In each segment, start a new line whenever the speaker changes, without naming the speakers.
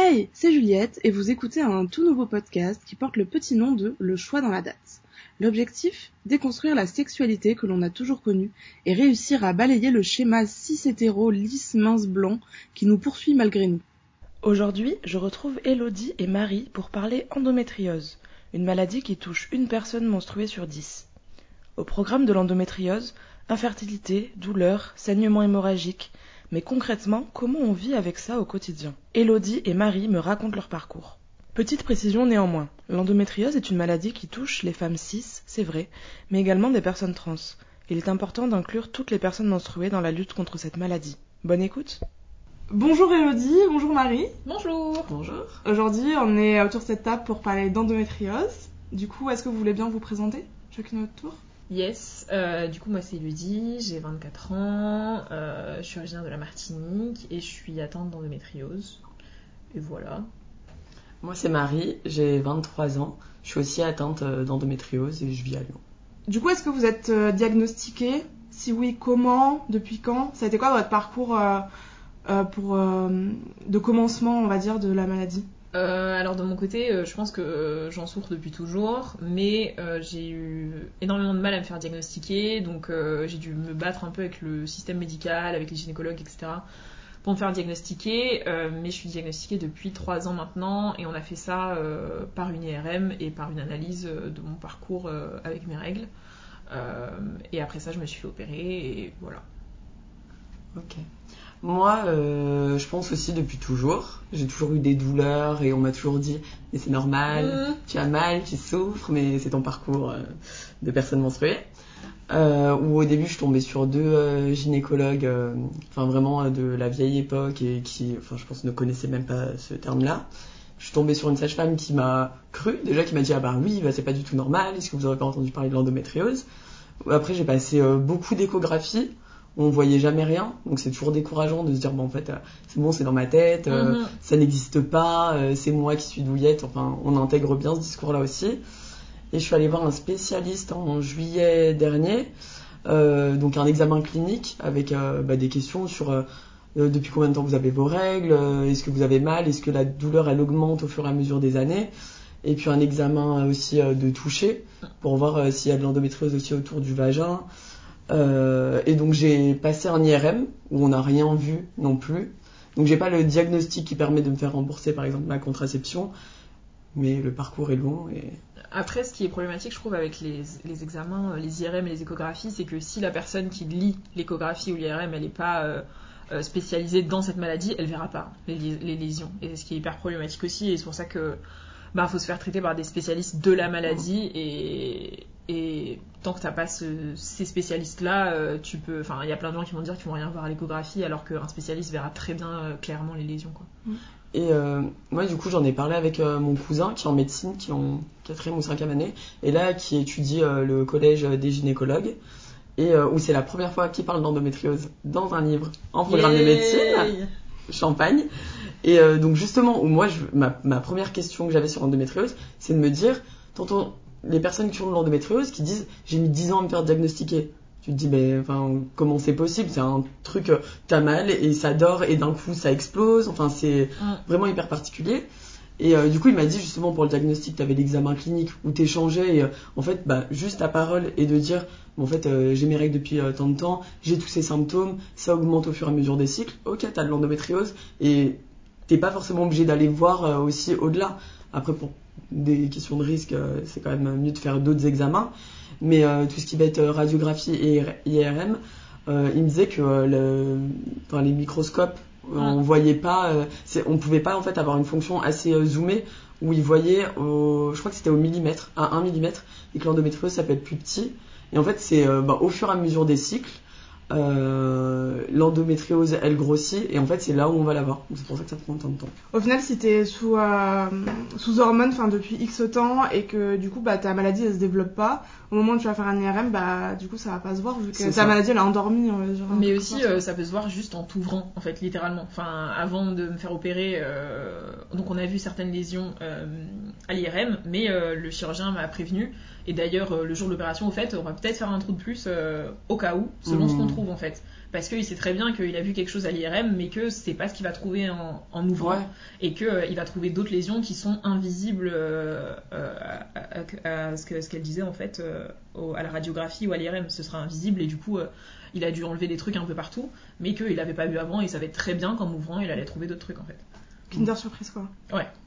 Hey, c'est Juliette et vous écoutez un tout nouveau podcast qui porte le petit nom de Le choix dans la date. L'objectif? Déconstruire la sexualité que l'on a toujours connue et réussir à balayer le schéma cis-hétéro lisse mince blanc qui nous poursuit malgré nous. Aujourd'hui, je retrouve Elodie et Marie pour parler endométriose, une maladie qui touche une personne menstruée sur dix. Au programme de l'endométriose, infertilité, douleur, saignement hémorragique, mais concrètement, comment on vit avec ça au quotidien? Elodie et Marie me racontent leur parcours. Petite précision néanmoins, l'endométriose est une maladie qui touche les femmes cis, c'est vrai, mais également des personnes trans. Il est important d'inclure toutes les personnes menstruées dans la lutte contre cette maladie. Bonne écoute Bonjour Elodie, bonjour Marie.
Bonjour.
Bonjour.
Aujourd'hui, on est autour de cette table pour parler d'endométriose. Du coup, est-ce que vous voulez bien vous présenter? Chacune votre tour
Yes, euh, du coup moi c'est Elodie, j'ai 24 ans, euh, je suis originaire de la Martinique et je suis atteinte d'endométriose. Et voilà.
Moi c'est Marie, j'ai 23 ans, je suis aussi atteinte euh, d'endométriose et je vis à Lyon.
Du coup, est-ce que vous êtes diagnostiquée? Si oui, comment? Depuis quand? Ça a été quoi votre parcours pour, de commencement, on va dire, de la maladie?
Euh, alors de mon côté, euh, je pense que euh, j'en souffre depuis toujours, mais j'ai eu énormément de mal à me faire diagnostiquer, donc j'ai dû me battre un peu avec le système médical, avec les gynécologues, etc. pour me faire diagnostiquer, mais je suis diagnostiquée depuis 3 ans maintenant, et on a fait ça par une IRM et par une analyse de mon parcours avec mes règles. et après ça, je me suis fait opérer, et voilà.
Ok. Moi, euh, je pense aussi depuis toujours. J'ai toujours eu des douleurs et on m'a toujours dit mais c'est normal, mm. tu as mal, tu souffres, mais c'est ton parcours euh, de personne menstruée. Euh, où au début je tombais sur deux euh, gynécologues, enfin vraiment de la vieille époque et qui, enfin je pense ne connaissaient même pas ce terme-là. Je suis tombée sur une sage-femme qui m'a cru, déjà qui m'a dit ah bah oui, bah, c'est pas du tout normal, est-ce que vous aurez pas entendu parler de l'endométriose? Après j'ai passé beaucoup d'échographies on voyait jamais rien. Donc c'est toujours décourageant de se dire, bon, en fait, euh, c'est bon, c'est dans ma tête, euh, mhm. ça n'existe pas, euh, c'est moi qui suis douillette. Enfin, on intègre bien ce discours-là aussi. Et je suis allée voir un spécialiste en juillet dernier, donc un examen clinique avec bah, des questions sur depuis combien de temps vous avez vos règles, est-ce que vous avez mal, est-ce que la douleur elle augmente au fur et à mesure des années, et puis un examen aussi de toucher pour voir s'il y a de l'endométriose aussi autour du vagin. Euh, et donc j'ai passé un IRM où on n'a rien vu non plus. Donc j'ai pas le diagnostic qui permet de me faire rembourser par exemple ma contraception, mais le parcours est long. Et...
Après, ce qui est problématique, je trouve, avec les, examens, les IRM et les échographies, c'est que si la personne qui lit l'échographie ou l'IRM, elle n'est pas euh, euh, spécialisée dans cette maladie, elle verra pas les, les, lésions. Et ce qui est hyper problématique aussi, et c'est pour ça que bah faut se faire traiter par des spécialistes de la maladie et et tant que t'as pas ces spécialistes-là, euh, tu peux. Enfin, il y a plein de gens qui vont dire qu'ils vont rien voir à l'échographie, alors qu'un spécialiste verra très bien euh, clairement les lésions. Quoi. Mm.
Et euh, moi, du coup, j'en ai parlé avec mon cousin qui est en médecine, qui est en quatrième ou cinquième année, et là, qui étudie le collège des gynécologues, et où c'est la première fois qu'il parle d'endométriose dans un livre en programme de médecine. Champagne. Et donc justement, moi, je, ma, ma, première question que j'avais sur l'endométriose, c'est de me dire, tonton, les personnes qui ont l'endométriose qui disent j'ai mis 10 ans à me faire diagnostiquer. Tu te dis mais enfin comment c'est possible? C'est un truc euh, t'as mal et ça dort et d'un coup ça explose. Enfin c'est vraiment hyper particulier. Et euh, du coup il m'a dit justement pour le diagnostic t'avais l'examen clinique où t'échangeais et euh, en fait bah juste ta parole et de dire en fait j'ai mes règles depuis tant de temps, j'ai tous ces symptômes, ça augmente au fur et à mesure des cycles. Ok t'as de l'endométriose et t'es pas forcément obligé d'aller voir aussi au-delà. Après pour des questions de risque, euh, c'est quand même mieux de faire d'autres examens. Mais euh, tout ce qui va être euh, radiographie et IRM, il me disait que le, enfin, les microscopes, on voyait pas, on pouvait pas en fait avoir une fonction assez zoomée où il voyait, au, je crois que c'était au millimètre, à 1 millimètre, et que l'endométriose ça peut être plus petit. Et en fait, c'est bah, au fur et à mesure des cycles, euh, l'endométriose elle grossit et en fait c'est là où on va l'avoir. C'est pour ça que ça prend tant de temps.
Au final, si t'es sous euh, sous hormones, enfin depuis X temps et que du coup bah ta maladie elle se développe pas, au moment où tu vas faire un IRM, bah du coup ça va pas se voir vu que ta maladie elle a endormi.
Mais aussi euh, ça peut se voir juste en t'ouvrant en fait littéralement. Enfin avant de me faire opérer, donc on a vu certaines lésions à l'IRM, mais euh, le chirurgien m'a prévenu. Et d'ailleurs, euh, le jour de l'opération, au fait, on va peut-être faire un trou de plus euh, au cas où, selon ce qu'on
Mhm.
trouve en fait. Parce qu'il sait très bien qu'il a vu quelque chose à l'IRM, mais que c'est pas ce qu'il va trouver en, en ouvrant.
Ouais.
Et qu'il va trouver d'autres lésions qui sont invisibles euh, euh, à, à- à ce que- ce qu'elle disait en fait euh, au- à la radiographie ou à l'IRM. Ce sera invisible et du coup, euh, il a dû enlever des trucs un peu partout, mais qu'il n'avait pas vu avant. Il savait très bien qu'en ouvrant, il allait trouver d'autres trucs en fait.
Kinder surprise quoi.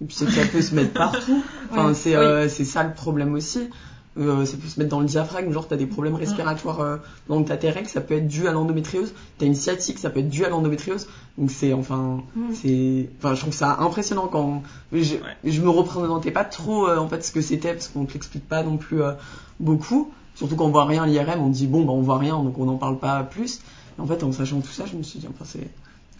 Et puis c'est que ça peut se mettre partout. Enfin,
Ouais.
c'est
Oui.
euh, c'est ça le problème aussi. Euh, ça peut se mettre dans le diaphragme, genre t'as des problèmes respiratoires euh, que t'as tes règles, ça peut être dû à l'endométriose. T'as une sciatique, ça peut être dû à l'endométriose. Donc c'est enfin,
Mm.
c'est, enfin je trouve ça impressionnant quand je, je me représentais pas trop euh, en fait ce que c'était parce qu'on te l'explique pas non plus euh, beaucoup. Surtout quand on voit rien à l'IRM, on dit bon bah on voit rien donc on n'en parle pas plus. Et en fait en sachant tout ça, je me suis dit enfin c'est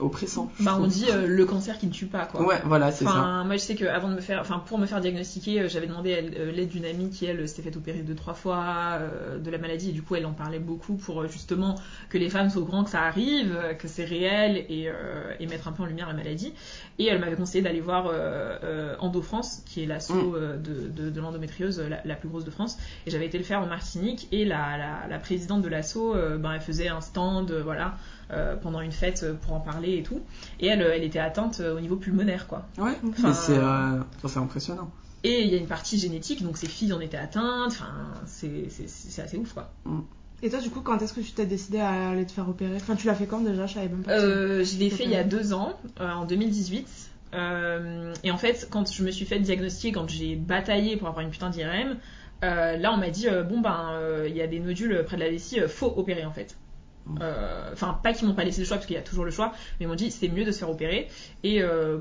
oppressant.
Bah, on dit euh, le cancer qui ne tue pas quoi.
Ouais voilà c'est ça.
Enfin, moi je sais que avant de me faire, enfin pour me faire diagnostiquer, euh, j'avais demandé euh, l'aide d'une amie qui elle s'était fait opérer deux trois fois euh, de la maladie et du coup elle en parlait beaucoup pour justement que les femmes soient au courant que ça arrive, que c'est réel et, euh, et mettre un peu en lumière la maladie. Et elle m'avait conseillé d'aller voir euh, euh, Endo France, qui est l'asso
Mm.
de, de, de l'endométriose la, la plus grosse de France. Et j'avais été le faire en Martinique et la, la, la présidente de l'asso, ben, elle faisait un stand, voilà. Euh, pendant une fête euh, pour en parler et tout et elle, euh, elle était atteinte au niveau pulmonaire quoi
Ouais.
Enfin,
c'est euh, impressionnant.
et il y a une partie génétique, donc ses filles en étaient atteintes, enfin, c'est c'est- c'est assez ouf quoi.
Et toi, du coup, quand est-ce que tu t'es décidé à aller te faire opérer? Enfin, tu l'as fait quand déjà? Je savais même pas.
Euh, je l'ai fait il y a deux ans, euh, en 2018. Euh, et en fait, quand je me suis fait diagnostiquer, quand j'ai bataillé pour avoir une putain d'IRM, euh, là on m'a dit euh, bon ben euh, il y a des nodules près de la vessie, euh, faut opérer en fait.
Mm.
Euh, Enfin pas qu'ils m'ont pas laissé le choix parce qu'il y a toujours le choix, mais ils m'ont dit c'est mieux de se faire opérer. Et euh,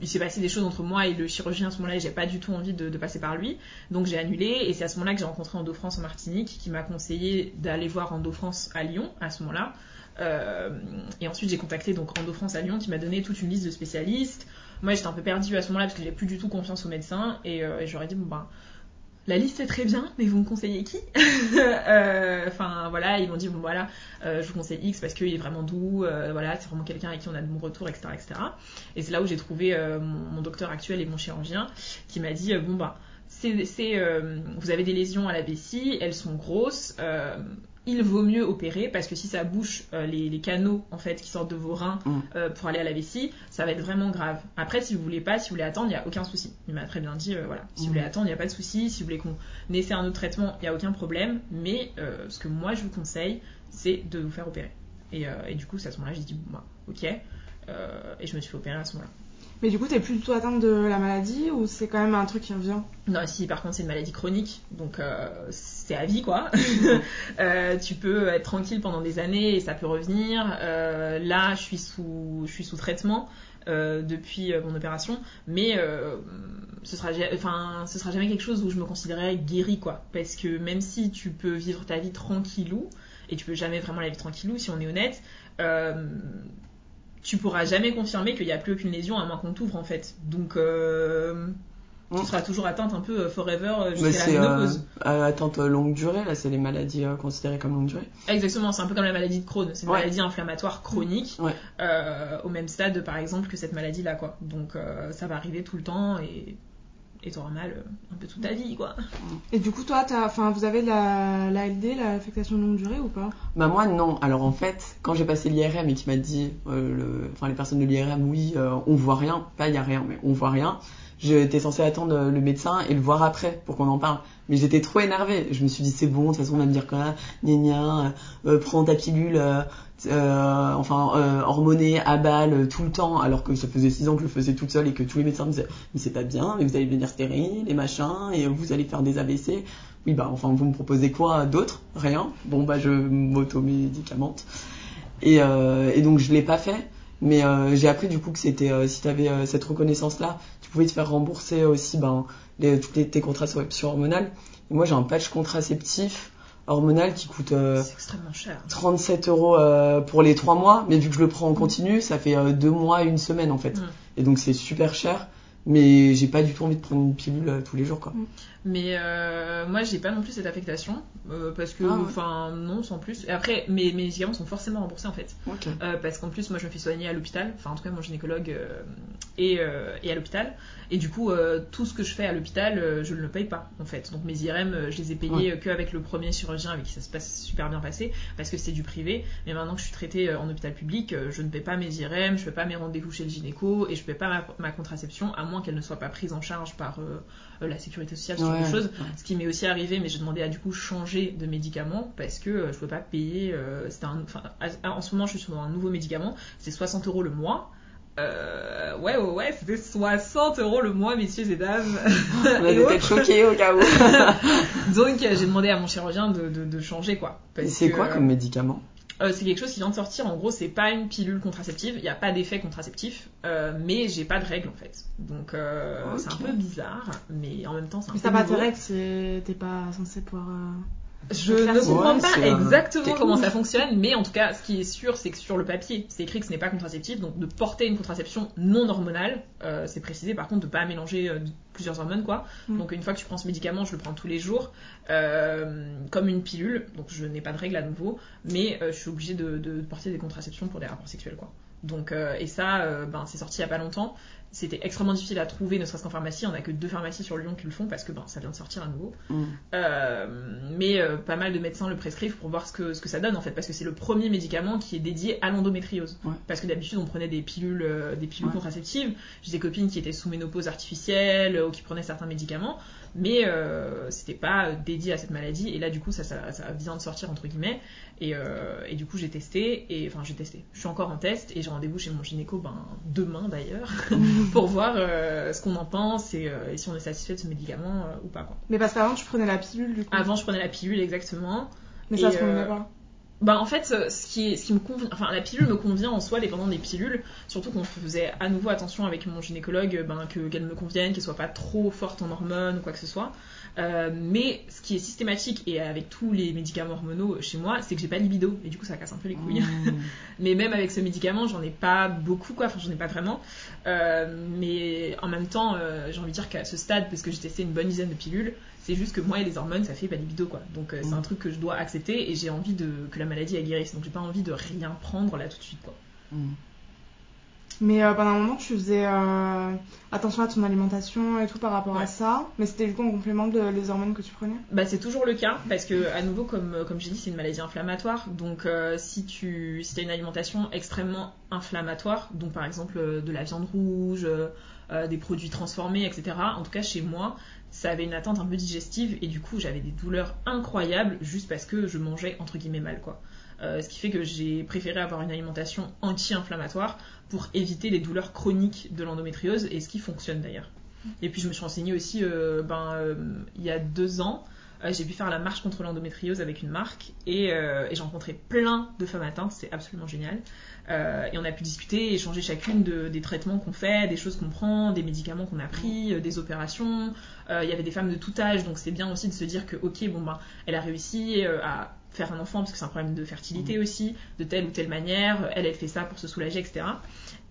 il s'est passé des choses entre moi et le chirurgien à ce moment-là et j'ai pas du tout envie de, passer par lui. Donc j'ai annulé et c'est à ce moment-là que j'ai rencontré Endo France en Martinique qui m'a conseillé d'aller voir Endo France à Lyon à ce moment-là. Euh, et ensuite j'ai contacté donc Endo France à Lyon qui m'a donné toute une liste de spécialistes. Moi j'étais un peu perdue à ce moment-là parce que j'ai plus du tout confiance aux médecins et, et j'aurais dit bon ben la liste est très bien, mais vous me conseillez qui Euh, Enfin voilà, ils m'ont dit bon voilà, euh, je vous conseille X parce qu'il est vraiment doux, euh, voilà, c'est vraiment quelqu'un avec qui on a de bons retours, etc. etc. Et c'est là où j'ai trouvé mon, docteur actuel et mon chirurgien qui m'a dit bon bah c'est, vous avez des lésions à la vessie, elles sont grosses. Il vaut mieux opérer parce que si ça bouche euh, les, les canaux en fait qui sortent de vos reins
Mm.
euh, pour aller à la vessie, ça va être vraiment grave. Après, si vous voulez pas, si vous voulez attendre, il y a aucun souci. Il m'a très bien dit, euh, voilà, si vous
Mm.
voulez attendre, il n'y a pas de souci. Si vous voulez qu'on essaie un autre traitement, il n'y a aucun problème. Mais ce que moi je vous conseille, c'est de vous faire opérer. Et, et du coup, c'est à ce moment-là, j'ai dit, bon, bah, ok. Et je me suis fait opérer à ce moment-là.
Mais du coup, t'es plus du tout atteinte de la maladie ou c'est quand même un truc qui revient?
Non, si par contre c'est une maladie chronique, donc euh, c'est à vie quoi. Euh, tu peux être tranquille pendant des années et ça peut revenir. Euh, là, je suis sous, je suis sous traitement depuis mon opération, mais ce sera, enfin, ce sera jamais quelque chose où je me considérerais guérie quoi. Parce que même si tu peux vivre ta vie tranquillou, et tu peux jamais vraiment la vivre tranquillou si on est honnête. Tu pourras jamais confirmer qu'il n'y a plus aucune lésion à moins qu'on t'ouvre en fait. Donc euh, tu seras toujours atteinte un peu euh, forever euh, jusqu'à la ménopause.
euh, attente longue durée, là, c'est les maladies euh, considérées comme longue durée.
Exactement, c'est un peu comme la maladie de Crohn. C'est une
Ouais.
maladie inflammatoire chronique,
Ouais.
au même stade par exemple que cette maladie-là quoi. Donc ça va arriver tout le temps et et t'auras mal euh, un peu toute ta vie quoi.
Et du coup, toi, t'as... Enfin, vous avez la l'ALD, l'affectation de longue durée ou pas?
Bah moi non. Alors en fait, quand j'ai passé l'IRM et qu'il m'a dit, euh, le... enfin les personnes de l'IRM, oui, euh, on voit rien, pas il y a rien, mais on voit rien. J'étais censée attendre le médecin et le voir après pour qu'on en parle. Mais j'étais trop énervée. Je me suis dit c'est bon, de toute façon on va me dire quoi, gna gna, euh, prends ta pilule, euh, euh, enfin euh, hormonée à balle euh, tout le temps, alors que ça faisait six ans que je le faisais toute seule et que tous les médecins me disaient mais c'est pas bien, mais vous allez devenir stérile et machin et vous allez faire des AVC. Oui bah enfin vous me proposez quoi d'autre? Rien. Bon bah je m'auto-médicamente. Et, euh, et donc je l'ai pas fait. Mais euh, j'ai appris du coup que c'était euh, si tu avais cette reconnaissance là, tu pouvais te faire rembourser aussi ben les, toutes les, tes contraceptions hormonales. Et moi j'ai un patch contraceptif hormonal qui coûte euh,
C'est extrêmement cher.
37 euros euh, pour les 3 mois, mais vu que je le prends en continu, ça fait 2 mois, une semaine en fait.
Mm.
Et donc c'est super cher, mais j'ai pas du tout envie de prendre une pilule euh, tous les jours quoi.
Mais euh, moi, j'ai pas non plus cette affectation euh, parce que,
Ah ouais.
enfin, non, sans plus. Et après, mes, mes médicaments sont forcément remboursés en fait. Euh, parce qu'en plus, moi, je me fais soigner à l'hôpital. Enfin, en tout cas, mon gynécologue, et, et à l'hôpital. Et du coup, tout ce que je fais à l'hôpital, je ne le paye pas, en fait. Donc mes IRM, je les ai payés
Ouais.
qu'avec le premier chirurgien avec qui ça se passe super bien passé, parce que c'est du privé. Mais maintenant que je suis traitée en hôpital public, je ne paie pas mes IRM, je ne paie pas mes rendez-vous chez le gynéco, et je ne paie pas ma, ma contraception, à moins qu'elle ne soit pas prise en charge par euh, euh, la sécurité sociale, ce genre de
Ouais,
choses.
ouais.
Ce qui m'est aussi arrivé, mais j'ai demandé à du coup changer de médicament, parce que euh, je ne peux pas payer... c'était un, enfin, à- en ce moment, je suis sur un nouveau médicament, c'est 60 euros le mois. Euh, ouais, ouais, ouais, c'était 60 euros le mois, messieurs et dames.
On
Et autres.
têtes choquées au cas où.
Donc, j'ai demandé à mon chirurgien de, de, de changer, quoi.
C'est
que,
quoi comme médicament?
Euh, C'est quelque chose qui vient de sortir. En gros, c'est pas une pilule contraceptive. Il n'y a pas d'effet contraceptif. euh, mais j'ai pas de règles, en fait. Donc, euh, c'est un peu bizarre. Mais en même temps, c'est un
Mais
peu
t'as pas
nouveau.
règles, t'es pas censé pouvoir.
Je ne comprends pas
euh,
exactement comment ça fonctionne, mais en tout cas, ce qui est sûr, c'est que sur le papier, c'est écrit que ce n'est pas contraceptif, donc de porter une contraception non hormonale, euh, c'est précisé par contre de pas mélanger euh, plusieurs hormones, quoi.
Mm.
Donc une fois que tu prends ce médicament, je le prends tous les jours, euh, comme une pilule, donc je n'ai pas de règle à nouveau, mais euh, je suis obligée de, de porter des contraceptions pour des rapports sexuels, quoi. Donc, euh, et ça, euh, ben, c'est sorti il y a pas longtemps. C'était extrêmement difficile à trouver, ne serait-ce qu'en pharmacie. On a que deux pharmacies sur Lyon qui le font parce que ben, ça vient de sortir à nouveau.
Mm.
Euh, mais euh, pas mal de médecins le prescrivent pour voir ce que, ce que ça donne en fait, parce que c'est le premier médicament qui est dédié à l'endométriose.
Ouais.
Parce que d'habitude on prenait des pilules, euh, des pilules
Ouais.
contraceptives. J'ai des copines qui étaient sous ménopause artificielle ou qui prenaient certains médicaments, mais euh, c'était pas dédié à cette maladie. Et là du coup ça, ça, ça vient de sortir entre guillemets. Et, euh, et du coup j'ai testé, et enfin j'ai testé. Je suis encore en test et j'ai rendez-vous chez mon gynéco ben, demain d'ailleurs pour voir euh, ce qu'on en pense et, euh, et si on est satisfait de ce médicament euh, ou pas. Quoi.
Mais parce qu'avant, tu prenais la pilule, du coup.
Avant, je prenais la pilule exactement.
Mais ça se
euh,
pas.
Bah en fait, euh, ce qui, est, ce qui me convient, enfin la pilule me convient en soi, dépendant des pilules. Surtout qu'on faisait à nouveau attention avec mon gynécologue, euh, ben, que qu'elle me convienne, qu'elle soit pas trop forte en hormones ou quoi que ce soit. Euh, mais ce qui est systématique et avec tous les médicaments hormonaux chez moi, c'est que j'ai pas de libido et du coup ça casse un peu les couilles.
Mm.
Mais même avec ce médicament, j'en ai pas beaucoup, quoi. Enfin, j'en ai pas vraiment. Euh, mais en même temps, euh, j'ai envie de dire qu'à ce stade, parce que j'ai testé une bonne dizaine de pilules, c'est juste que moi et les hormones, ça fait pas libido, quoi. Donc euh, c'est
Mm.
un truc que je dois accepter et j'ai envie de que la maladie elle guérisse. Donc j'ai pas envie de rien prendre là tout de suite, quoi.
Mm.
Mais euh, pendant un moment, tu faisais euh, attention à ton alimentation et tout par rapport
Ouais.
à ça. Mais c'était du coup en complément de les hormones que tu prenais?
Bah, c'est toujours le cas parce que à nouveau comme comme j'ai dit c'est une maladie inflammatoire donc euh, si tu si as une alimentation extrêmement inflammatoire donc par exemple de la viande rouge des produits transformés etc en tout cas chez moi ça avait une atteinte un peu digestive et du coup j'avais des douleurs incroyables juste parce que je mangeais entre guillemets mal quoi. Euh, ce qui fait que j'ai préféré avoir une alimentation anti-inflammatoire pour éviter les douleurs chroniques de l'endométriose et ce qui fonctionne d'ailleurs. Et puis je me suis renseignée aussi euh, ben, euh, il y a deux ans j'ai pu faire la marche contre l'endométriose avec une marque et, et j'ai rencontré plein de femmes atteintes, c'est absolument génial. Euh, et on a pu discuter, échanger chacune de- des traitements qu'on fait, des choses qu'on prend, des médicaments qu'on a pris, euh, des opérations. Euh, Il y avait des femmes de tout âge, donc c'est bien aussi de se dire que ok, bon ben, elle a réussi à faire un enfant parce que c'est un problème de fertilité aussi, de telle ou telle manière. Elle, elle fait ça pour se soulager, etc.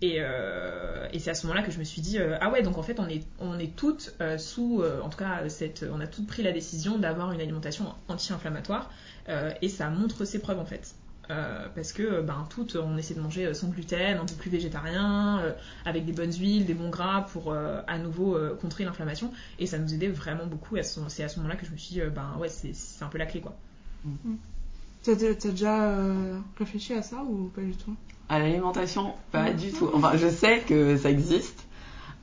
Et, euh, et c'est à ce moment-là que je me suis dit euh, ah ouais donc en fait on est on est toutes euh, sous en tout cas cette on a toutes pris la décision d'avoir une alimentation anti-inflammatoire et ça montre ses preuves en fait. Euh, parce que ben toutes on essaie de manger euh, sans gluten, un peu plus végétarien, euh, avec des bonnes huiles, des bons gras pour euh, à nouveau euh, contrer l'inflammation et ça nous aidait vraiment beaucoup. Et C'est à ce moment-là que je me suis dit euh, ben ouais c'est c'est un peu la clé quoi.
T'as t'as déjà euh, réfléchi à ça ou pas du tout?
À l'alimentation, pas du tout. Enfin, je sais que ça existe.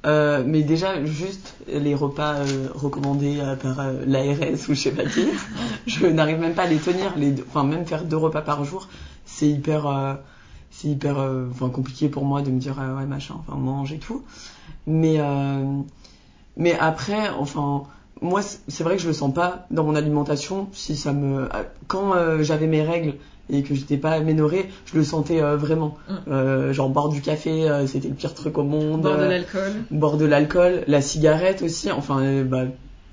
Euh, mais déjà, juste les repas euh, recommandés euh, par l'ARS ou je sais pas qui, je n'arrive même pas à les tenir. Les deux- enfin, même faire deux repas par jour, c'est hyper, c'est hyper enfin, compliqué pour moi de me dire ouais machin, enfin mange et tout. Mais, euh, mais après, enfin, moi c'est vrai que je le sens pas dans mon alimentation. Si ça me, quand j'avais mes règles et que j'étais pas aménorée, je le sentais euh, vraiment.
Mm.
Euh, genre boire du café, euh, c'était le pire truc au monde.
Boire de
Euh,
l'alcool.
boire de l'alcool, la cigarette aussi, enfin euh, bah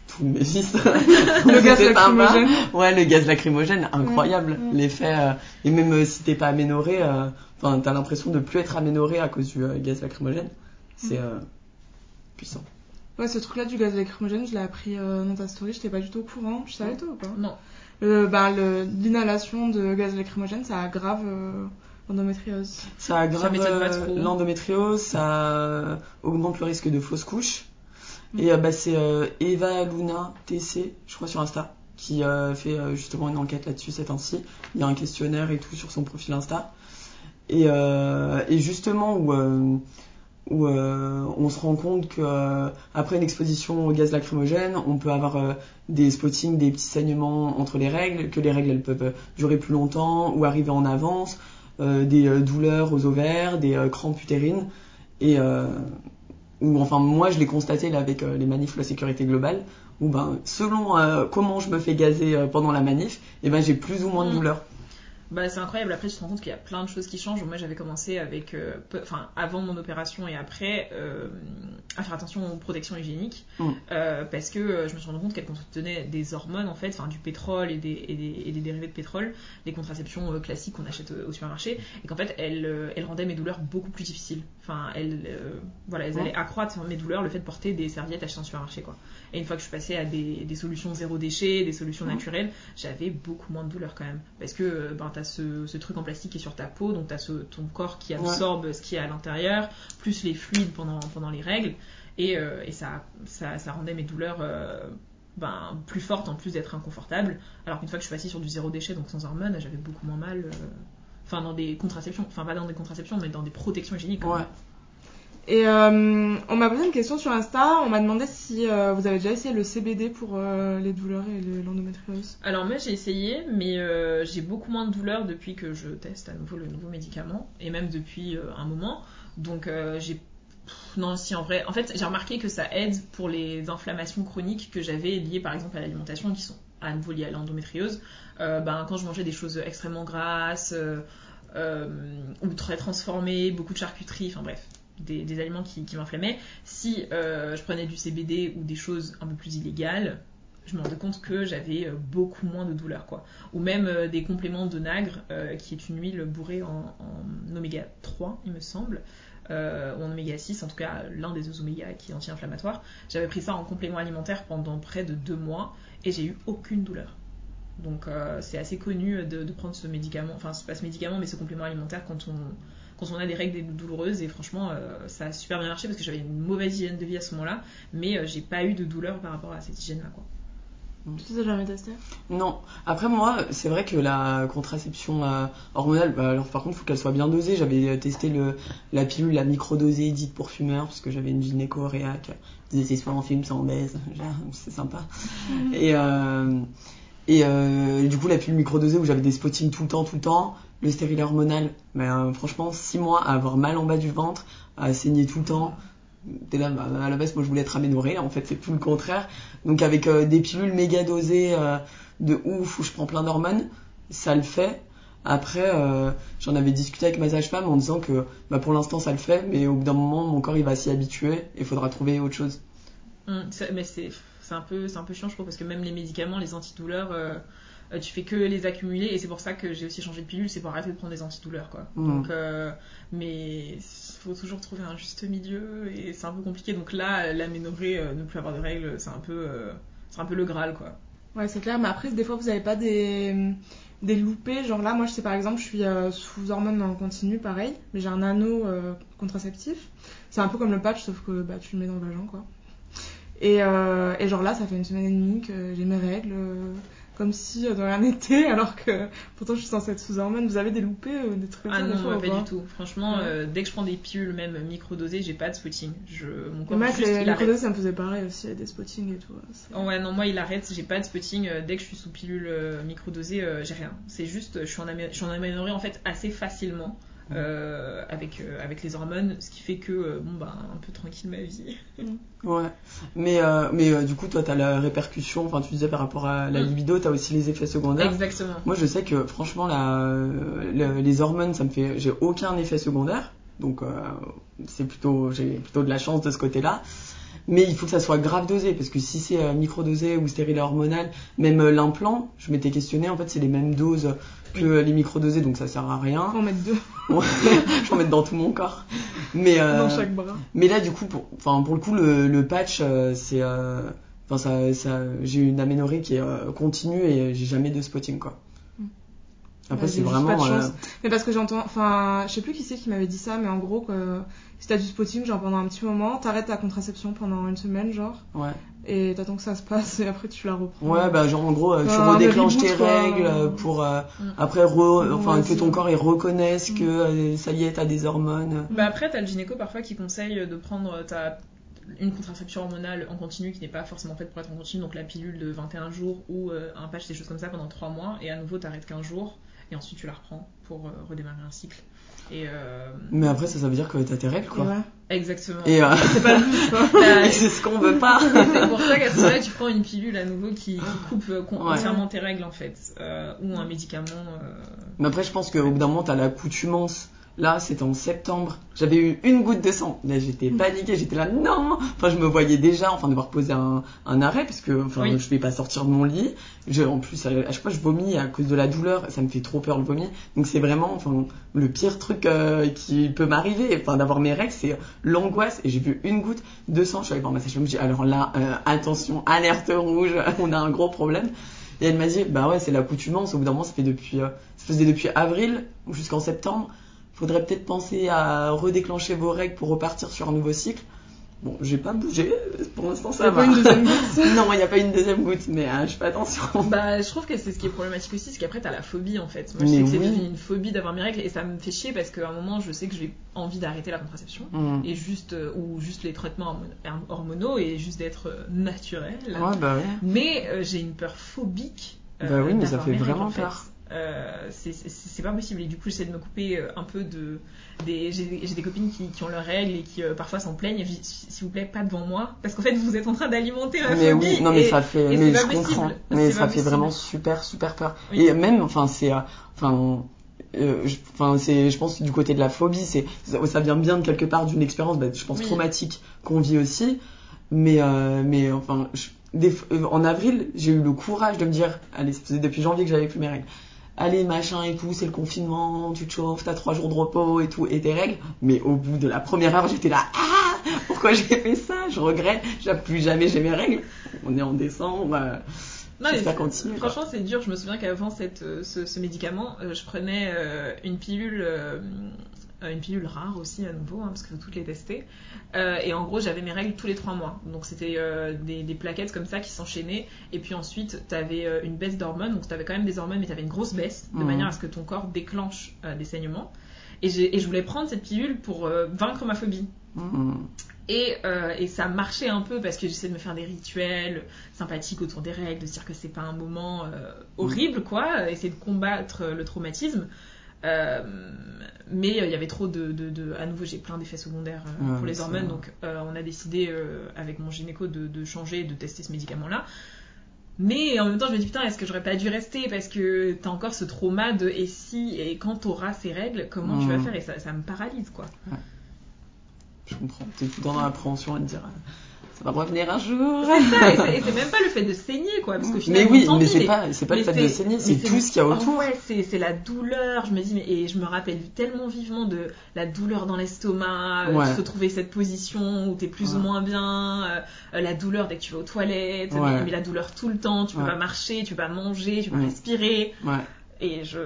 tous mes fils.
Le gaz lacrymogène.
Ouais, le gaz lacrymogène, incroyable.
Ouais, ouais.
L'effet euh, et même euh, si t'es pas aménoré, euh, enfin t'as l'impression de plus être aménoré à cause du euh, gaz lacrymogène. C'est euh, puissant.
Ouais, ce truc-là du gaz lacrymogène, je l'ai appris euh, dans ta story, j'étais pas du tout au courant. Tu savais toi ou pas?
Non.
Euh, bah, le- L'inhalation de gaz lacrymogène, ça aggrave euh, l'endométriose
Ça aggrave euh, l'endométriose, ça augmente le risque de fausse couche. Mm. Et bah, c'est Eva Luna TC, je crois sur Insta, qui fait justement une enquête là-dessus cette ainsi. Il y a un questionnaire et tout sur son profil Insta. Et, et justement où où euh, on se rend compte que euh, après une exposition au gaz lacrymogène, on peut avoir euh, des spottings, des petits saignements entre les règles, que les règles elles peuvent durer plus longtemps ou arriver en avance, des douleurs aux ovaires, des crampes utérines et ou enfin moi je l'ai constaté là avec les manifs de la sécurité globale où ben selon comment je me fais gazer pendant la manif, et eh ben j'ai plus ou moins de mmh. douleurs.
Bah, c'est incroyable. Après, tu te rends compte qu'il y a plein de choses qui changent. Moi, j'avais commencé avec, euh, enfin, avant mon opération et après, euh, à faire attention aux protections hygiéniques, mm. euh, parce que je me suis rendu compte qu'elle contenait des hormones en fait, enfin, du pétrole et des, et des, dérivés de pétrole, les contraceptions classiques qu'on achète au supermarché, et qu'en fait, elles, elle rendaient mes douleurs beaucoup plus difficiles. Enfin, elles, voilà, elles allaient accroître mes douleurs, le fait de porter des serviettes achetées en supermarché, quoi. Et une fois que je suis passée à des, des solutions zéro déchet, des solutions mm. naturelles, j'avais beaucoup moins de douleurs quand même, parce que ben, t'as ce, truc en plastique qui est sur ta peau, donc t'as ce, ton corps qui absorbe ce qui est à l'intérieur, plus les fluides pendant, pendant les règles, et, euh, et ça, ça, ça, rendait mes douleurs euh, ben, plus fortes en plus d'être inconfortables, alors qu'une fois que je suis passée sur du zéro déchet, donc sans hormones, j'avais beaucoup moins mal, euh, enfin dans des contraceptions, enfin pas dans des contraceptions, mais dans des protections hygiéniques.
Ouais. Et euh, on m'a posé une question sur Insta, on m'a demandé si euh, vous avez déjà essayé le CBD pour euh, les douleurs et l'endométriose.
Alors moi j'ai essayé, mais j'ai beaucoup moins de douleurs depuis que je teste à nouveau le nouveau médicament, et même depuis un moment. Donc j'ai... Non, si en vrai... En fait j'ai remarqué que ça aide pour les inflammations chroniques que j'avais liées par exemple à l'alimentation, qui sont à nouveau liées à l'endométriose. ben, quand je mangeais des choses extrêmement grasses... ou très transformées, beaucoup de charcuterie, enfin bref, des, aliments qui, m'inflammaient. Si euh, je prenais du CBD ou des choses un peu plus illégales, je me rendais compte que j'avais euh, beaucoup moins de douleur. Quoi. Ou même euh, des compléments de nagre, qui est une huile bourrée en, oméga 3, il me semble, ou en oméga 6, en tout cas l'un des deux oméga qui est anti-inflammatoire. J'avais pris ça en complément alimentaire pendant près de deux mois et j'ai eu aucune douleur. Donc c'est assez connu de, prendre ce médicament, enfin pas ce médicament mais ce complément alimentaire quand on quand on a des règles douloureuses. Et franchement, euh, ça a super bien marché parce que j'avais une mauvaise hygiène de vie à ce moment-là, mais euh, j'ai pas eu de douleur par rapport à cette hygiène-là. Quoi.
Tu t'es jamais testé?
Non. Après moi, c'est vrai que la contraception euh, hormonale, bah, alors par contre, il faut qu'elle soit bien dosée. J'avais testé le, la pilule, la microdosée dite pour fumeurs, parce que j'avais une gynéco réac. disait c'est soit en film, soit en baise. C'est sympa. Et et du coup, la pilule microdosée où j'avais des spottings tout le temps, tout le temps, le stérilet hormonal, ben, franchement, 6 mois à avoir mal en bas du ventre, à saigner tout le temps. Là, bah, à la base, moi je voulais être aménorée, en fait c'est tout le contraire. Donc avec euh, des pilules méga dosées euh, de ouf où je prends plein d'hormones, ça le fait. Après, euh, j'en avais discuté avec ma sage-femme en disant que bah, pour l'instant ça le fait, mais au bout d'un moment mon corps il va s'y habituer et il faudra trouver autre chose.
Mmh, mais c'est un, peu, un peu chiant je trouve parce que même les médicaments, les antidouleurs euh, tu fais que les accumuler et c'est pour ça que j'ai aussi changé de pilule, c'est pour arrêter de prendre des antidouleurs quoi. Mm. Donc, euh, mais il faut toujours trouver un juste milieu et c'est un peu compliqué. Donc là, l'aménorrhée, euh, ne plus avoir de règles, c'est un peu, c'est un peu le graal quoi.
Ouais, c'est clair, mais après, des fois, vous n'avez pas des, des loupés. Genre là, moi, je sais par exemple, je suis sous hormones en continu, pareil, mais j'ai un anneau contraceptif. C'est un peu comme le patch, sauf que bah, tu le mets dans le vagin, quoi. Et, et genre là, ça fait une semaine et demie que j'ai mes règles comme si euh, de rien n'était, alors que pourtant je suis censée être sous hormones. Vous avez des loupés, euh, des trucs
Ah non, moi, pas du tout. Franchement, euh, dès que je prends des pilules, même microdosées, j'ai pas de spotting. Je,
mon corps moi, juste, les microdosées, ça me faisait pareil aussi, des spottings et tout.
Oh, ouais, non, moi il arrête, j'ai pas de spotting. dès que je suis sous pilule microdosée, j'ai rien. C'est juste, je suis en, améliorée en fait assez facilement. Euh, avec, euh, avec les hormones, ce qui fait que, euh, bon, bah, un peu tranquille ma vie.
ouais, mais, mais du coup, toi, t'as la répercussion, enfin, tu disais par rapport à la mm. libido, t'as aussi les effets secondaires.
Exactement.
Moi, je sais que, franchement, la, les hormones, ça me fait, j'ai aucun effet secondaire, donc c'est plutôt, j'ai plutôt de la chance de ce côté-là. Mais il faut que ça soit grave dosé, parce que si c'est micro-dosé ou stérile hormonal, même l'implant, je m'étais questionné, en fait, c'est les mêmes doses que les microdosés, donc ça sert à rien.
Faut en mettre deux.
je vais en mettre dans tout mon corps. Mais,
euh, dans chaque bras.
Mais là, du coup, pour, enfin, pour le coup, le, le patch, euh, c'est. Euh, enfin, ça, ça, j'ai une aménorrhée qui est continue et j'ai jamais de spotting, quoi. Après, c'est
juste pas de
vraiment.
chance.
euh,
Mais parce que j'entends, enfin, je sais plus qui c'est qui m'avait dit ça, mais en gros, que si t'as du spotting, genre pendant un petit moment, t'arrêtes ta contraception pendant une semaine, genre,
Ouais.
et t'attends que ça se passe, et après tu la reprends.
Ouais, bah genre en gros, euh, tu redéclenches tes
quoi.
règles euh, pour euh,
Mm.
après re- enfin
Ouais,
que ton corps il reconnaisse
Mm.
que euh, ça y est, t'as des hormones.
Bah après, t'as le gynéco parfois qui conseille de prendre ta une contraception hormonale en continu qui n'est pas forcément faite pour être en continu, donc la pilule de 21 jours ou euh, un patch, des choses comme ça pendant 3 mois, et à nouveau t'arrêtes 15 jours, et ensuite tu la reprends pour euh, redémarrer un cycle. Et euh,
Mais après ça, ça veut dire que t'as tes règles quoi.
ouais.
exactement.
Et euh,
C'est pas le but, quoi.
Bah,
c'est ce qu'on veut pas.
c'est pour ça qu'à ce moment-là, tu prends une pilule à nouveau qui, qui coupe
Ouais.
entièrement tes règles en fait, euh, ou un médicament. euh,
Mais après je pense qu'au bout d'un moment t'as l'accoutumance. Là, c'était en septembre. J'avais eu une goutte de sang. Là, j'étais
Mm.
paniquée. J'étais là, non. Enfin, je me voyais déjà, enfin, devoir poser un, un arrêt parce que, enfin,
Oui.
je vais pas sortir de mon lit. Je, en plus, à chaque fois, je vomis à cause de la douleur. Ça me fait trop peur le vomi. Donc, c'est vraiment, enfin, le pire truc euh, qui peut m'arriver. Enfin, d'avoir mes règles, c'est l'angoisse. Et j'ai vu une goutte de sang. Je suis allée voir ma sage-femme. J'ai dit, alors là, euh, attention, alerte rouge. On a un gros problème. Et elle m'a dit, bah ouais, c'est l'accoutumance. Au bout d'un moment, ça fait depuis, euh, ça faisait depuis avril jusqu'en septembre. Faudrait peut-être penser à redéclencher vos règles pour repartir sur un nouveau cycle. Bon, j'ai pas bougé. Pour l'instant, ça va.
pas une deuxième goutte.
non, il n'y a pas une deuxième goutte, mais euh, je fais attention.
Bah, je trouve que c'est ce qui est problématique aussi, c'est qu'après t'as la phobie en fait. Moi, je
Mais
sais que c'est devenu une phobie d'avoir mes règles et ça me fait chier parce qu'à un moment, je sais que j'ai envie d'arrêter la contraception
Hmm.
et juste euh, ou juste les traitements hormon- hormonaux et juste d'être euh, naturel.
Ouais, bah ouais.
Mais euh, j'ai une peur phobique. euh,
Bah oui, mais ça fait vraiment
en fait.
peur.
Euh, c'est- pas possible et du coup j'essaie de me couper euh, un peu de des j'ai des copines qui, qui ont leurs règles et qui euh, parfois s'en plaignent et je dis s'il vous plaît pas devant moi parce qu'en fait vous êtes en train d'alimenter ma
Mais
phobie
oui, non mais
et-
ça fait, mais je comprends, ça fait
possible.
vraiment super super peur.
Oui.
Et même, enfin c'est, euh, enfin, euh, je- enfin c'est, je pense du côté de la phobie, c'est, ça, ça vient bien de quelque part d'une expérience, bah, je pense
Oui.
traumatique qu'on vit aussi, mais mais enfin, je- des f- en avril, j'ai eu le courage de me dire, allez, depuis janvier que j'avais plus mes règles. Allez, machin et tout, c'est le confinement, tu te chauffes, t'as trois jours de repos et tout, et tes règles. Mais au bout de la première heure, j'étais là, ah, pourquoi j'ai fait ça? Je regrette, j'ai plus jamais j'ai mes règles. On est en décembre. euh,
Non, mais
ça continue.
Franchement, c'est dur. Je me souviens qu'avant cette, euh, ce, ce médicament, euh, je prenais une pilule, une pilule rare aussi à nouveau, hein, parce qu'il faut toutes les tester. Euh, et en gros, j'avais mes règles tous les trois mois. Donc c'était euh, des, des plaquettes comme ça qui s'enchaînaient. Et puis ensuite, t'avais euh, une baisse d'hormones. Donc t'avais quand même des hormones, mais t'avais une grosse baisse, de
Mhm.
manière à ce que ton corps déclenche euh, des saignements. Et, je voulais prendre cette pilule pour euh, vaincre ma phobie.
hmm.
Et, euh, et ça marchait un peu parce que j'essaie de me faire des rituels sympathiques autour des règles, de dire que c'est pas un moment euh, horrible, quoi, euh, essayer de combattre euh, le traumatisme. Euh, mais euh, il y avait trop de, de, de- À nouveau, j'ai plein d'effets secondaires euh,
Ouais,
pour les hormones, donc on a décidé avec mon gynéco de, de changer, de tester ce médicament-là. Mais en même temps, je me dis putain, est-ce que j'aurais pas dû rester? Parce que t'as encore ce trauma de et si et quand t'auras ces règles, comment tu vas faire? Et ça, ça me paralyse quoi.
Je comprends. T'es tout dans l'appréhension à te dire, ça va revenir un jour.
C'est ça, et c'est- même pas le fait de saigner, quoi. Parce que
Mais
finalement,
oui,
tant
mais c'est pas, c'est pas le
mais
fait de saigner, c'est
mais
tout ce qu'il y a autour.
ouais, c'est c'est la douleur. Je me dis, mais, et je me rappelle tellement vivement de la douleur dans l'estomac, euh,
Ouais.
de se trouver cette position où t'es plus ou moins bien, euh, la douleur dès que tu vas aux toilettes,
Ouais.
mais, mais la douleur tout le temps, tu peux pas marcher, tu peux pas manger, tu peux pas respirer. Et je,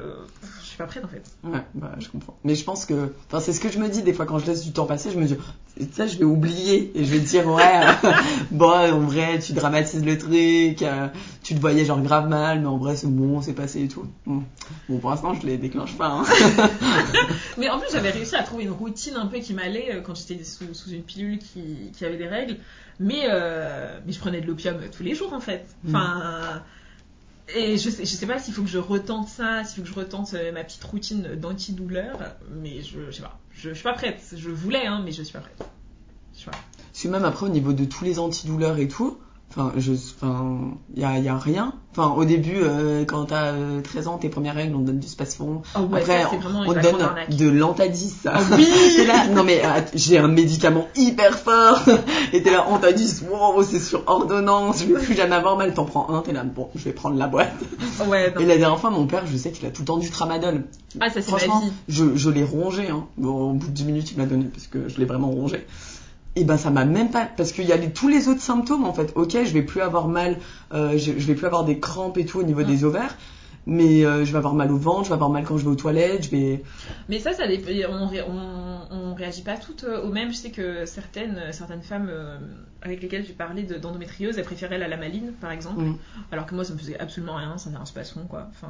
je suis pas prête en fait.
Ouais, bah, je comprends. Mais je pense que, enfin, c'est ce que je me dis des fois quand je laisse du temps passer, je me dis, ça, je vais oublier et je vais dire, ouais, euh, bon, en vrai, tu dramatises le truc, euh, tu te voyais genre grave mal, mais en vrai, c'est bon, c'est passé et tout. Bon, Bon, pour l'instant, je les déclenche pas. Hein.
Mais en plus, j'avais réussi à trouver une routine un peu qui m'allait euh, quand j'étais sous, sous une pilule qui, qui avait des règles. Mais, euh, mais je prenais de l'opium tous les jours en fait. Enfin. Et je sais, je sais pas s'il faut que je retente ça, s'il faut que je retente euh, ma petite routine d'antidouleur, mais je, je sais pas. Je, je suis pas prête. Je voulais, hein, mais je suis pas prête. Je suis pas.
Parce même après, au niveau de tous les antidouleurs et tout, enfin, je, enfin, y a, y a rien. Enfin, au début, euh, quand t'as euh, 13 ans, tes premières règles, on te donne du spasfon.
Oh ouais,
Après,
ça,
on te donne de l'antadis. ça.
Oh oui
T'es là, non mais euh, j'ai un médicament hyper fort. Et t'es là, on t'a dit, wow, c'est sur ordonnance, je vais plus jamais avoir mal. T'en prends un, t'es là, bon, je vais prendre la boîte.
Ouais, non.
Et la dernière fois, mon père, je sais qu'il a tout le temps du tramadol.
Ah, ça c'est ma
Franchement,
vie.
je, je l'ai rongé. Hein. Bon, au bout de 10 minutes, il me l'a donné parce que je l'ai vraiment rongé. Et ben ça m'a même pas parce qu'il y a les- tous les autres symptômes en fait. Ok, je vais plus avoir mal, euh, je, je vais plus avoir des crampes et tout au niveau des ovaires, mais euh, je vais avoir mal au ventre, je vais avoir mal quand je vais aux toilettes, je vais.
Mais ça, ça on, ré- on, on réagit pas toutes euh, au même. Je sais que certaines, certaines femmes avec lesquelles j'ai parlé de- d'endométriose, elles préféraient la lamaline, par exemple.
Mm.
Alors que moi, ça me faisait absolument rien, ça n'avait un spasson, quoi. Enfin,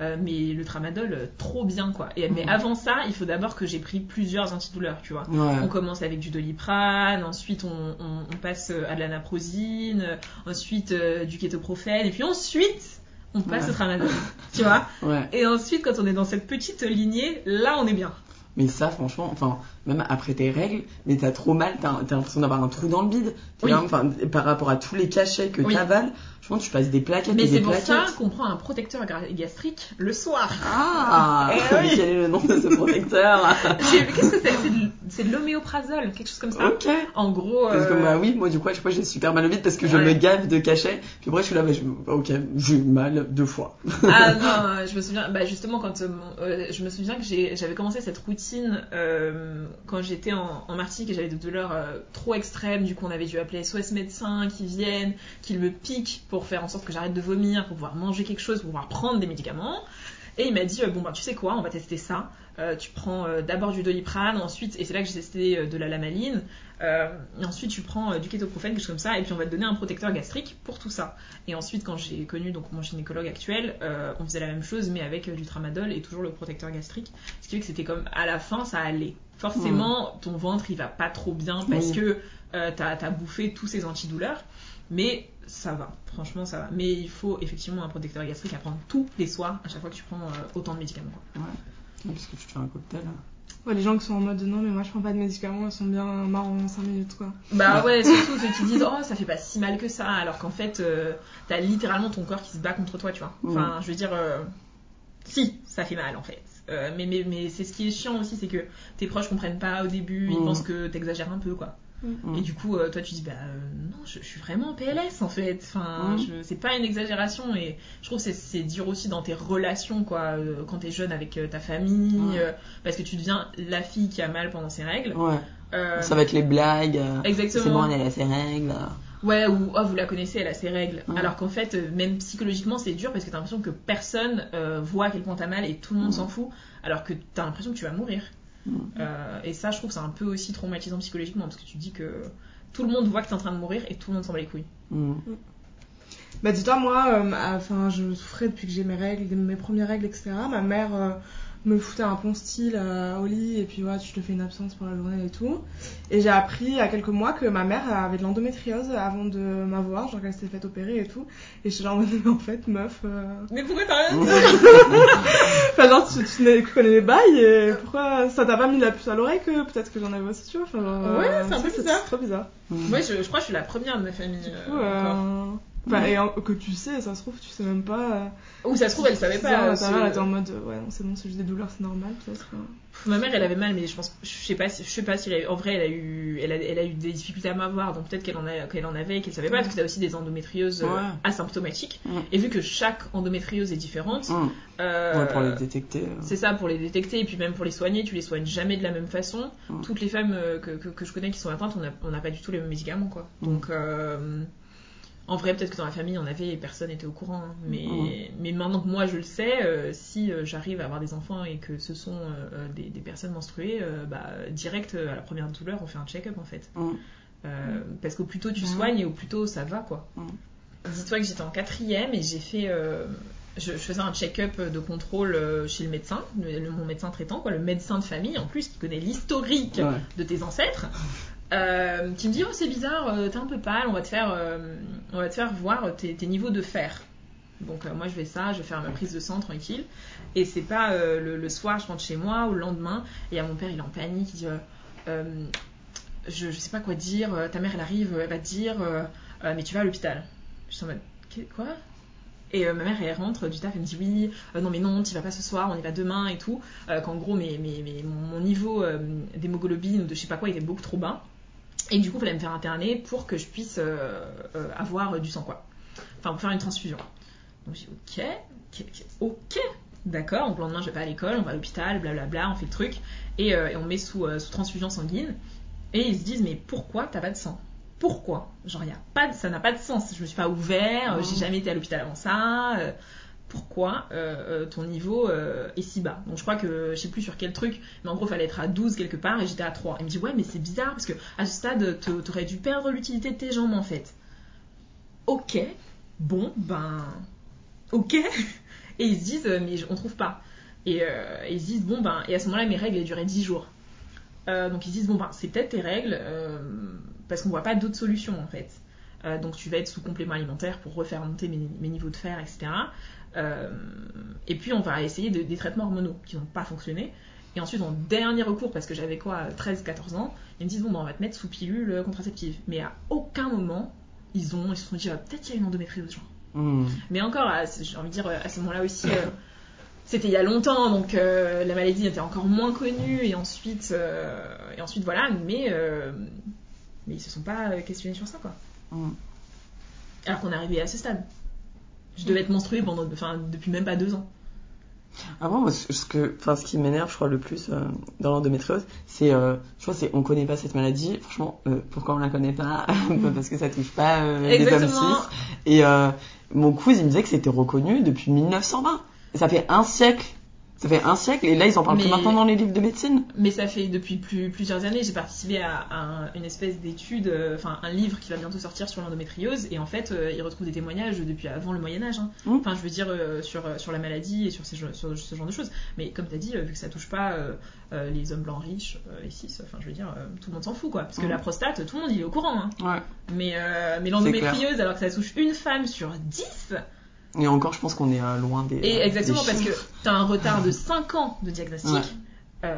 euh, mais le tramadol, euh, trop bien, quoi. Et, Mais
Mm.
avant ça, il faut d'abord que j'ai pris plusieurs antidouleurs, tu vois.
Ouais.
On commence avec du doliprane, ensuite on, on- on passe à de la naprosine, euh, ensuite euh, du kétoprophène, et puis ensuite on passe
Ouais.
au tramadol, tu vois.
Ouais.
Et ensuite, quand on est dans cette petite lignée, là on est bien.
Mais ça, franchement, enfin, même après tes règles, mais t'as trop mal, t'as l'impression d'avoir un trou dans le bide. T'es
Oui.
là, enfin, par rapport à tous les cachets que
Oui.
t'avales, je pense que tu passes des plaquettes
Mais
et
c'est
des
pour ça qu'on prend un protecteur gastrique le soir.
Ah
oui.
Quel est le nom de ce protecteur?
Qu'est-ce que c'est C'est de- l'homéoprazole, quelque chose comme ça.
Ok.
En gros,
Parce que
euh,
bah oui, moi du coup à chaque fois j'ai super mal au vide parce que je
Ouais.
me gave de cachets. Puis après je suis là, bah, je... ok, j'ai eu mal deux fois.
Ah non, je me souviens, bah justement, quand euh, euh, je me souviens que j'avais commencé cette routine euh, quand j'étais en, en Martinique et j'avais des douleurs euh, trop extrêmes. Du coup, on avait dû appeler SOS médecin qui viennent, qui me piquent pour faire en sorte que j'arrête de vomir, pour pouvoir manger quelque chose, pour pouvoir prendre des médicaments. Et il m'a dit, euh, bon, bah, tu sais quoi, on va tester ça. Euh, tu prends euh, d'abord du doliprane, ensuite, et c'est là que j'ai testé euh, de la lamaline. Et ensuite, tu prends du kétoprophène, quelque chose comme ça, et puis on va te donner un protecteur gastrique pour tout ça. Et ensuite, quand j'ai connu donc mon gynécologue actuel, on faisait la même chose, mais avec du tramadol et toujours le protecteur gastrique. Ce qui fait que c'était comme à la fin, ça allait. Forcément, ton ventre il va pas trop bien parce
Oui.
que t'as as bouffé tous ces antidouleurs, mais ça va. Franchement, ça va. Mais il faut effectivement un protecteur gastrique à prendre tous les soirs à chaque fois que tu prends autant de médicaments. quoi.
Parce que tu te fais un cocktail.
Ouais, les gens qui sont en mode non, mais moi je prends pas de médicaments, ils sont bien marrants en 5 minutes quoi.
Bah ouais, surtout ceux qui disent oh ça fait pas si mal que ça, alors qu'en fait euh, t'as littéralement ton corps qui se bat contre toi, tu vois. Enfin, je veux dire, euh, si ça fait mal en fait. Euh, mais mais, mais c'est ce qui est chiant aussi, c'est que tes proches comprennent pas au début, ils pensent que t'exagères un peu quoi.
Mm.
Et du coup, euh, toi tu dis bah euh, non, je, je suis vraiment en PLS en fait. Enfin,
Mm.
c'est pas une exagération et je trouve que c'est- dur aussi dans tes relations quoi, euh, quand t'es jeune avec ta famille,
Ouais.
euh, parce que tu deviens la fille qui a mal pendant ses règles.
Ouais. Ça va être les blagues.
Exactement.
C'est bon, elle a ses règles.
Ouais, ou oh, vous la connaissez, elle a ses règles.
Ouais.
Alors qu'en fait, même psychologiquement, c'est dur parce que t'as l'impression que personne voit à quel point t'as mal et tout le monde
Ouais.
s'en fout. Alors que t'as l'impression que tu vas mourir. Euh, et ça, je trouve que c'est un peu aussi traumatisant psychologiquement parce que tu dis que tout le monde voit que t'es en train de mourir et tout le monde s'en bat les couilles.
Mm.
Bah dis-toi, moi, euh, enfin, je souffrais depuis que j'ai mes règles, mes premières règles, etc. Ma mère euh, me foutait un pont style euh, au lit et puis ouais, tu te fais une absence pour la journée et tout. Et j'ai appris il y a quelques mois que ma mère avait de l'endométriose avant de m'avoir, genre qu'elle s'était faite opérer et tout. Et je suis genre, mais en fait, meuf, euh...
Mais pourquoi t'as rien dit
enfin genre tu, connais les bails et pourquoi ça t'a pas mis la puce à l'oreille que peut-être que j'en avais aussi, tu vois. Enfin, genre,
Ouais,
euh,
c'est un peu bizarre.
trop bizarre.
Moi, je, je crois que je suis la première de ma famille.
Du coup,
encore.
euh, enfin, et en- que tu sais, ça se trouve, tu sais même pas. euh,
Ou ça se trouve, elle savait pas.
ça,
euh,
mère elle était
ce-
en mode euh, ouais non c'est bon c'est juste des douleurs c'est normal peut-être. euh.
Ma mère, elle avait mal, mais je pense, je sais pas, si- je sais pas si elle a- en vrai, elle a eu, elle a, elle a eu des difficultés à m'avoir, donc peut-être qu'elle en a, qu'elle en avait et qu'elle savait pas, parce que t'as aussi des endométrioses euh,
Ouais.
asymptomatiques. Et vu que chaque endométriose est différente, euh,
Ouais, pour les détecter. euh.
c'est ça pour les détecter et puis même pour les soigner, tu les soignes jamais de la même façon. Toutes les femmes euh, que, que, que je connais qui sont atteintes, on n'a on n'a pas du tout les mêmes médicaments, quoi. Donc, euh, en vrai, peut-être que dans la famille, il y en avait et personne n'était au courant. hein. Mais, mais maintenant que moi je le sais, euh, si euh, j'arrive à avoir des enfants et que ce sont euh, des, des personnes menstruées, bah, direct à la première douleur, on fait un check-up en fait. Parce qu'au plus tôt tu soignes et au plus tôt ça va, quoi. Dis-toi que j'étais en quatrième et j'ai fait. je, je faisais un check-up de contrôle chez le médecin, le- le- mon médecin traitant, quoi, le médecin de famille en plus, qui connaît l'historique
Ouais.
de tes ancêtres, euh, qui me dit oh c'est bizarre, euh, t'es un peu pâle, on va te faire, euh, on va te faire voir tes, tes niveaux de fer. Donc euh, moi je fais ça, je vais faire ma prise de sang tranquille, et c'est pas le, le soir je rentre chez moi ou le lendemain, et il a mon père il est en panique, il dit je, je sais pas quoi dire, ta mère elle arrive, elle va te dire mais tu vas à l'hôpital. Je suis en mode quoi? Et euh, ma mère, elle rentre du taf, elle me dit oui, euh, non mais non, tu vas pas ce soir, on y va demain et tout. Euh, Qu'en gros, mes, mes, mes- mon niveau d'hémoglobine ou de je sais pas quoi était beaucoup trop bas. Et du coup, il fallait me faire interner pour que je puisse euh, euh, avoir euh, du sang, quoi. Enfin, pour faire une transfusion. Donc j'ai dit ok, ok, ok, ok, d'accord. Donc le lendemain, je vais pas à l'école, on va à l'hôpital, blablabla, on fait le truc. Et, euh, et on met sous, sous transfusion sanguine. Et ils se disent, mais pourquoi t'as pas de sang? Pourquoi? Genre, y a pas de- ça n'a pas de sens. Je me suis pas ouvert, j'ai
Mhm.
jamais été à l'hôpital avant ça. Pourquoi euh, euh, ton niveau euh, est si bas. Donc je crois que je sais plus sur quel truc, mais en gros, fallait être à 12 quelque part et j'étais à 3. Il me dit, ouais, mais c'est bizarre parce que à ce stade, t'aurais dû perdre l'utilité de tes jambes en fait. Ok, bon, ben. Ok. Et ils se disent, mais on trouve pas. Et, ils se disent, bon, ben. Et à ce moment-là, mes règles, elles duraient 10 jours. donc ils se disent, bon, ben, c'est peut-être tes règles, parce qu'on voit pas d'autres solutions en fait. donc tu vas être sous complément alimentaire pour refaire monter mes niveaux de fer, etc. Euh, et puis on va essayer des traitements hormonaux qui n'ont pas fonctionné. Et ensuite, en dernier recours, parce que j'avais quoi, 13-14 ans, ils me disent bon, ben, on va te mettre sous pilule contraceptive. Mais à aucun moment, ils ont, ils se sont dit ah, peut-être qu'il y a une endométriose, genre. Hmm. Mais encore, j'ai envie de dire, à ce moment-là aussi, euh, c'était il y a longtemps, donc euh, la maladie était encore moins connue, et ensuite, et ensuite voilà, mais, mais ils se sont pas questionnés sur ça, quoi. Hmm. Alors qu'on est arrivé à ce stade. Je devais être menstruée pendant, enfin, depuis même pas deux ans.
Avant, moi, ce, que, enfin, ce qui m'énerve, je crois, le plus euh, dans l'endométriose, c'est, euh, je crois, c'est on connaît pas cette maladie. Franchement, euh, pourquoi on la connaît pas? Parce que ça touche pas les hommes cis. Et mon cousin, il me disait que c'était reconnu depuis 1920. ça fait un siècle ça fait un siècle et là ils en parlent plus maintenant dans les livres de médecine.
Mais ça fait depuis plusieurs années. J'ai participé à, une espèce d'étude, euh, enfin un livre qui va bientôt sortir sur l'endométriose et en fait euh, ils retrouvent des témoignages depuis avant le Moyen Âge. Hein. Mmh. Enfin je veux dire euh, sur, sur la maladie et sur, ces, sur ce genre de choses. Mais comme tu as dit, vu que ça touche pas les hommes blancs riches, les cis, enfin je veux dire tout le monde s'en fout quoi. Parce que mmh. la prostate, tout le monde il est au courant. Hein.
Ouais.
Mais, mais l'endométriose alors que ça touche une femme sur 10
et encore, je pense qu'on est euh, loin des.
Et exactement, parce que tu as un retard de 5 ans de diagnostic.
Euh,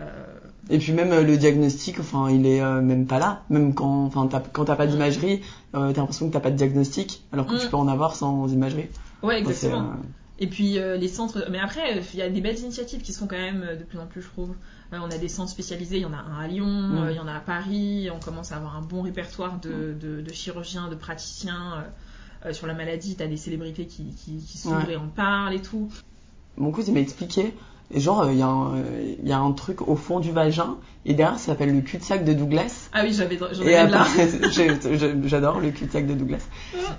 et puis même euh, le diagnostic, enfin, il est même pas là. Même quand, enfin, quand t'as pas d'imagerie, t'as l'impression que t'as pas de diagnostic, alors que tu mm. peux en avoir sans imagerie.
Ouais, exactement. Et puis les centres, mais après, il y a des belles initiatives qui sont quand même de plus en plus, je trouve. on a des centres spécialisés, il y en a un à Lyon, mm. il y en a à Paris. On commence à avoir un bon répertoire de, mm. de, de chirurgiens, de praticiens. Euh, sur la maladie, t'as des célébrités qui, qui, qui s'ouvrent et en parlent et tout.
Mon cousin m'a expliqué, genre, euh, il y, euh, y, a un truc au fond du vagin, et derrière, ça s'appelle le cul-de-sac de Douglas.
Ah oui, j'avais, j'en là.
J'adore le cul-de-sac de Douglas.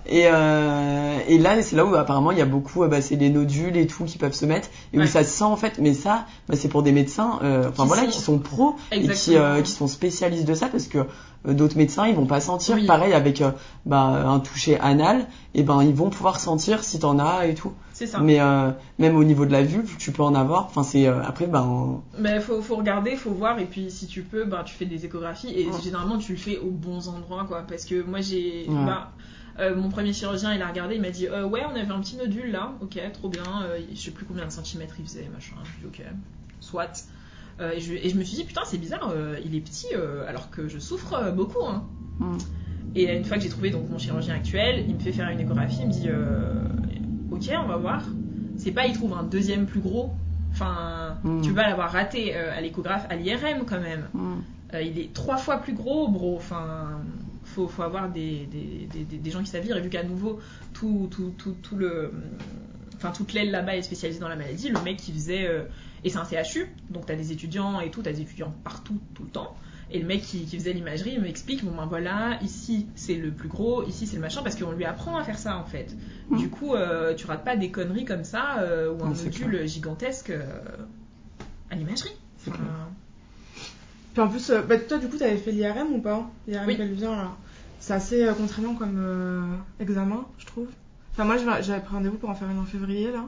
Et, euh, et là, c'est là où apparemment il y a beaucoup, bah, c'est les nodules et tout qui peuvent se mettre, et où ça se sent en fait. Mais ça, bah, c'est pour des médecins, enfin voilà, qui sont pros et qui, qui sont spécialistes de ça, parce que d'autres médecins ils vont pas sentir. Pareil avec euh, bah, un toucher anal et ben ils vont pouvoir sentir si t'en as et tout.
C'est ça.
Mais euh, même au niveau de la vulve tu peux en avoir. Enfin c'est après ben
mais faut faut regarder faut voir. Et puis si tu peux ben tu fais des échographies et généralement tu le fais aux bons endroits quoi. Parce que moi j'ai bah, mon premier chirurgien, il a regardé, il m'a dit Ouais, on avait un petit nodule là, ok, trop bien, je sais plus combien de centimètres il faisait, machin. Je dis Ok, soit. Euh, et, je, me suis dit, putain, c'est bizarre, euh, il est petit euh, alors que je souffre beaucoup. Hein. Mm. Et une fois que j'ai trouvé donc mon chirurgien actuel, il me fait faire une échographie, il me dit, ok, on va voir. C'est pas, il trouve un deuxième plus gros. Enfin, mm. tu vas l'avoir raté à l'échographe, à l'IRM quand même. Mm. il est trois fois plus gros, bro. Enfin, faut, faut avoir des, des, des, des gens qui savent lire. Et vu qu'à nouveau, tout, tout, tout, tout le enfin toute l'aile là-bas est spécialisée dans la maladie. Le mec qui faisait et c'est un CHU, donc tu as des étudiants et tout, tu as des étudiants partout, tout le temps. Et le mec qui, faisait l'imagerie, il m'explique, bon ben voilà, ici c'est le plus gros, ici c'est le machin, parce qu'on lui apprend à faire ça en fait. Mmh. Du coup, euh, tu rates pas des conneries comme ça, euh, ou un module gigantesque euh, à l'imagerie.
Puis en plus, bah, toi du coup, t'avais fait l'IRM ou pas? L'IRM oui. pelvien, là. C'est assez contraignant comme examen, je trouve. Enfin, moi j'avais pris rendez-vous pour en faire une en février là.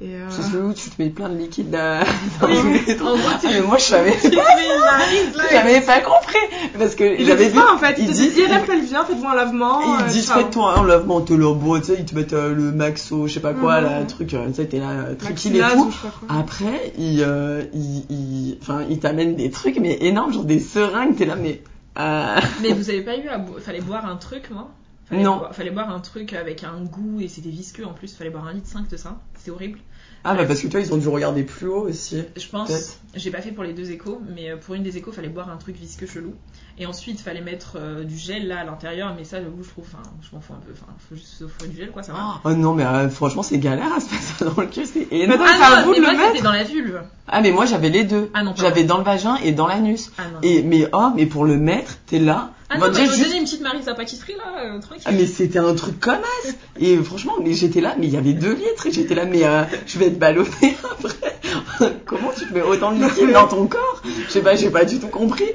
Euh... C'est où tu te mets plein de liquide dans, oui, les ah, mais moi je savais pas. J'avais pas compris parce que j'avais vu.
en fait, ils, disent elle vient, faites-moi un lavement.
Ils euh, disent faites-toi un lavement, te le tu sais, ils te mettent euh, le maxo, je sais pas quoi, là, mhm. truc, euh, tu sais, t'es là tranquille et tout. Après, ils, ils, ils, enfin, ils t'amènent des trucs mais énormes, genre des seringues, t'es là mais.
Mais vous avez pas eu à, fallait boire un truc, moi. Fallait
non.
Boire, fallait boire un truc avec un goût et c'était visqueux en plus. Fallait boire un litre 5 de ça. C'est horrible.
Ah bah parce que toi ils ont dû regarder plus haut aussi.
Je pense. J'ai pas fait pour les deux échos, mais euh, pour une des échos fallait boire un truc visqueux chelou. Et ensuite fallait mettre euh, du gel là à l'intérieur, mais ça j'avoue je trouve, enfin je m'en fous un peu, enfin faut juste offrir du gel quoi, ça va.
Oh non mais euh, franchement c'est galère à se passer dans le cul, c'est
énorme. Ah non, mais moi c'était dans la vulve.
Ah mais moi j'avais les deux. Ah non. J'avais dans le vagin et dans l'anus. Ah, et mais oh mais pour le mettre t'es là
Ah non, bah, ils m'ont
juste-
donné une petite pâtisserie là, euh, tranquille.
Ah mais c'était un truc comme as Et franchement, mais j'étais là, mais il y avait deux litres et j'étais là, mais euh, je vais être ballonnée après. Comment tu te mets autant de liquide dans ton corps? Je sais pas, j'ai pas du tout compris.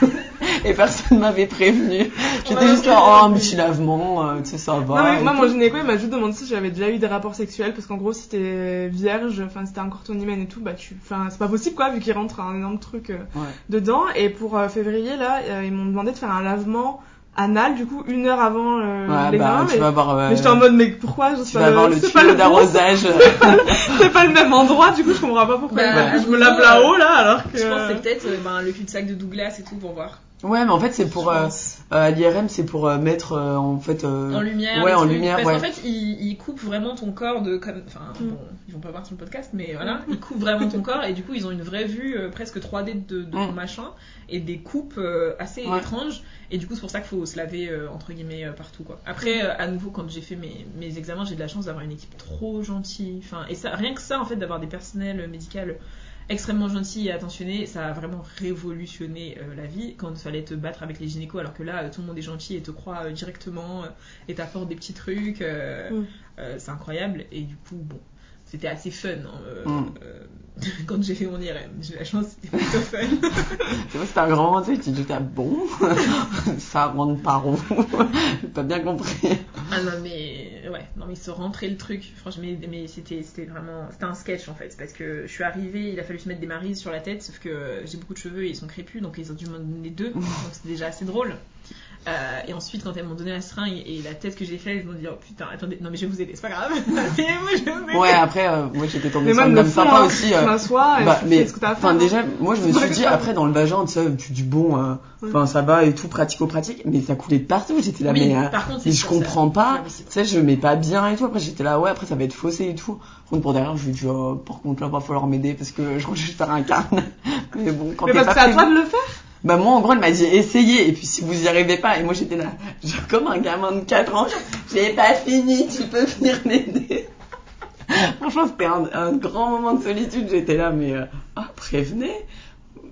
Et personne m'avait prévenu. J'étais juste là, oh, un petit lavement, euh, tu sais, ça va.
Non, mais moi,
tout.
mon gynéco, il m'a juste demandé si j'avais déjà eu des rapports sexuels, parce qu'en gros, si t'es vierge, enfin, si t'as un cordon hymen et tout, bah, tu, enfin, c'est pas possible, quoi, vu qu'il rentre un énorme truc euh,
Ouais.
dedans. Et pour euh, février, là, euh, ils m'ont demandé de faire un lavement anal, du coup, une heure avant euh,
Ouais,
l'examen.
bah, tu
mais
vas voir. euh,
mais j'étais en mode, mais pourquoi? je
Tu
sais
vas
pas
le
c'est pas bon,
d'arrosage.
C'est pas le même endroit, du coup, je comprends pas pourquoi.
Bah,
je me lave là-haut, là, alors que.
Je pense c'est peut-être euh, ben, le cul-de-sac de Douglas et tout pour voir.
Ouais, mais en fait, c'est pour. Euh, euh, à l'IRM, c'est pour euh, mettre euh, en fait. euh,
En lumière.
Ouais, en
trucs.
lumière,
Parce
ouais.
qu'en fait, ils, ils coupent vraiment ton corps de comme. Enfin,
Mm.
bon, ils vont pas voir sur le podcast, mais voilà. Ils coupent vraiment ton corps et du coup, ils ont une vraie vue euh, presque 3D de, de ton
Mm.
machin et des coupes euh, assez
Ouais.
étranges. Et du coup, c'est pour ça qu'il faut se laver euh, entre guillemets euh, partout quoi. Après, euh, à nouveau, quand j'ai fait mes, mes examens, j'ai de la chance d'avoir une équipe trop gentille. Enfin, et ça, rien que ça, en fait, d'avoir des personnels médicaux extrêmement gentils et attentionnés, ça a vraiment révolutionné euh, la vie quand il fallait te battre avec les gynécos, alors que là, euh, tout le monde est gentil et te croit euh, directement et t'apporte des petits trucs.
Mm.
c'est incroyable. Et du coup, bon, c'était assez fun hein, euh,
Mm.
euh, quand j'ai fait mon IRM. J'ai eu la chance, c'était plutôt fun.
C'est vrai, c'était un grand, tu sais, tu dis, ah bon, ça rentre par où J'ai pas bien compris.
ah non, mais ouais, non, mais se rentrer le truc, franchement, mais, mais c'était c'était vraiment. C'était un sketch en fait, parce que je suis arrivée, il a fallu se mettre des marises sur la tête, sauf que j'ai beaucoup de cheveux et ils sont crépus, donc ils ont dû m'en donner deux, donc c'était déjà assez drôle. Euh, et ensuite, quand elles m'ont donné la seringue et la tête que j'ai faite, ils m'ont dit Oh putain, attendez, non mais je vais vous aider, c'est pas grave. Aidez-moi, je vais vous aider.
Ouais, après, euh, moi j'étais tombée
Mais
sur
moi,
une sympa aussi. Euh,
m'assois
bah,
tu
mais,
fais ce que t'as à faire.
Enfin,
hein.
déjà, moi je me suis dit, après dans le vagin, tu sais, tu dis bon, euh, enfin ça va et tout, pratico-pratique, mais ça coulait de partout. J'étais là,
Oui,
mais, euh,
par contre,
mais je comprends pas. Tu sais, je mets pas bien et tout. Après, j'étais là, ouais, après ça va être faussé et tout. Par contre, pour derrière, je lui dis, oh, par contre, là, va falloir m'aider parce que je crois que je vais faire un carnet. mais bon, quand
Mais parce
pas
que c'est à toi de le faire.
Bah moi en gros elle m'a dit essayez. Et puis si vous y arrivez pas et moi j'étais là genre comme un gamin de 4 ans j'ai pas fini tu peux venir m'aider. Franchement c'était un, un grand moment de solitude. J'étais là mais euh, prévenez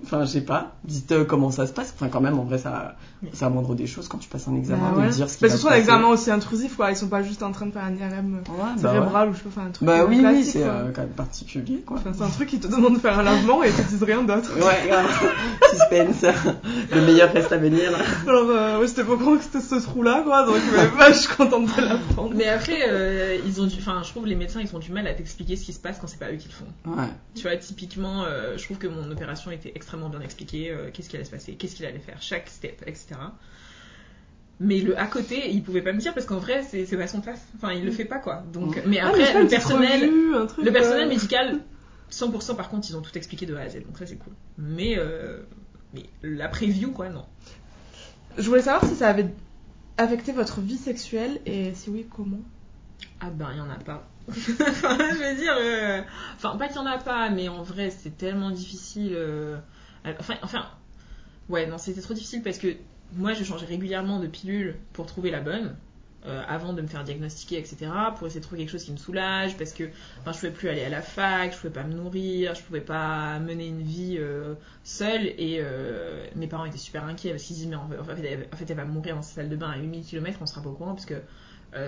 enfin je sais pas. Dites euh, comment ça se passe. Enfin quand même en vrai ça ça montre des choses quand tu passes un examen
Bah
de
ouais.
dire ce qui
Mais
va
surtout
se
un examen aussi intrusif, quoi. Ils sont pas juste en train de faire un IRM
ouais, bah, ouais.
cérébral ou je sais pas, un truc
bah
euh,
oui c'est euh, quand même particulier quoi
Enfin, c'est un truc qui te demande de faire un lavement et ils te disent rien d'autre.
ouais grave. suspense le meilleur reste à venir là.
Alors, euh, ouais, j'étais pas au courant que c'était ce trou-là, quoi, donc euh, bah, je suis contente de l'apprendre.
Mais après, euh, ils ont du... enfin, je trouve les médecins ils ont du mal à t'expliquer ce qui se passe quand c'est pas eux qui le font.
ouais
Tu vois, typiquement, euh, je trouve que mon opération était extrêmement bien expliquée, euh, qu'est-ce qui allait se passer, qu'est-ce qu'il allait faire, chaque step, etc. Mais le à côté, il pouvait pas me dire parce qu'en vrai, c'est son taf. Enfin, il le fait pas quoi. Donc,
Mm.
mais
Ah,
après,
mais
le personnel,
revue, un truc,
le personnel
euh,
médical, 100% par contre, ils ont tout expliqué de A à Z. Donc ça, c'est cool. Mais, euh, mais la preview, quoi, non.
Je voulais savoir si ça avait affecté votre vie sexuelle et si oui, comment?
Ah ben, il y en a pas. Je veux dire, euh, enfin, pas qu'il y en a pas, mais en vrai, c'est tellement difficile. euh, Enfin, enfin, ouais, non, c'était trop difficile parce que moi, je changeais régulièrement de pilule pour trouver la bonne. euh, avant de me faire diagnostiquer, etc., pour essayer de trouver quelque chose qui me soulage, parce que je pouvais plus aller à la fac, je pouvais pas me nourrir, je pouvais pas mener une vie euh, seule, et euh, mes parents étaient super inquiets parce qu'ils disaient, mais en fait, elle, en fait, elle va mourir dans sa salle de bain à 8000 km, on sera pas au courant, parce que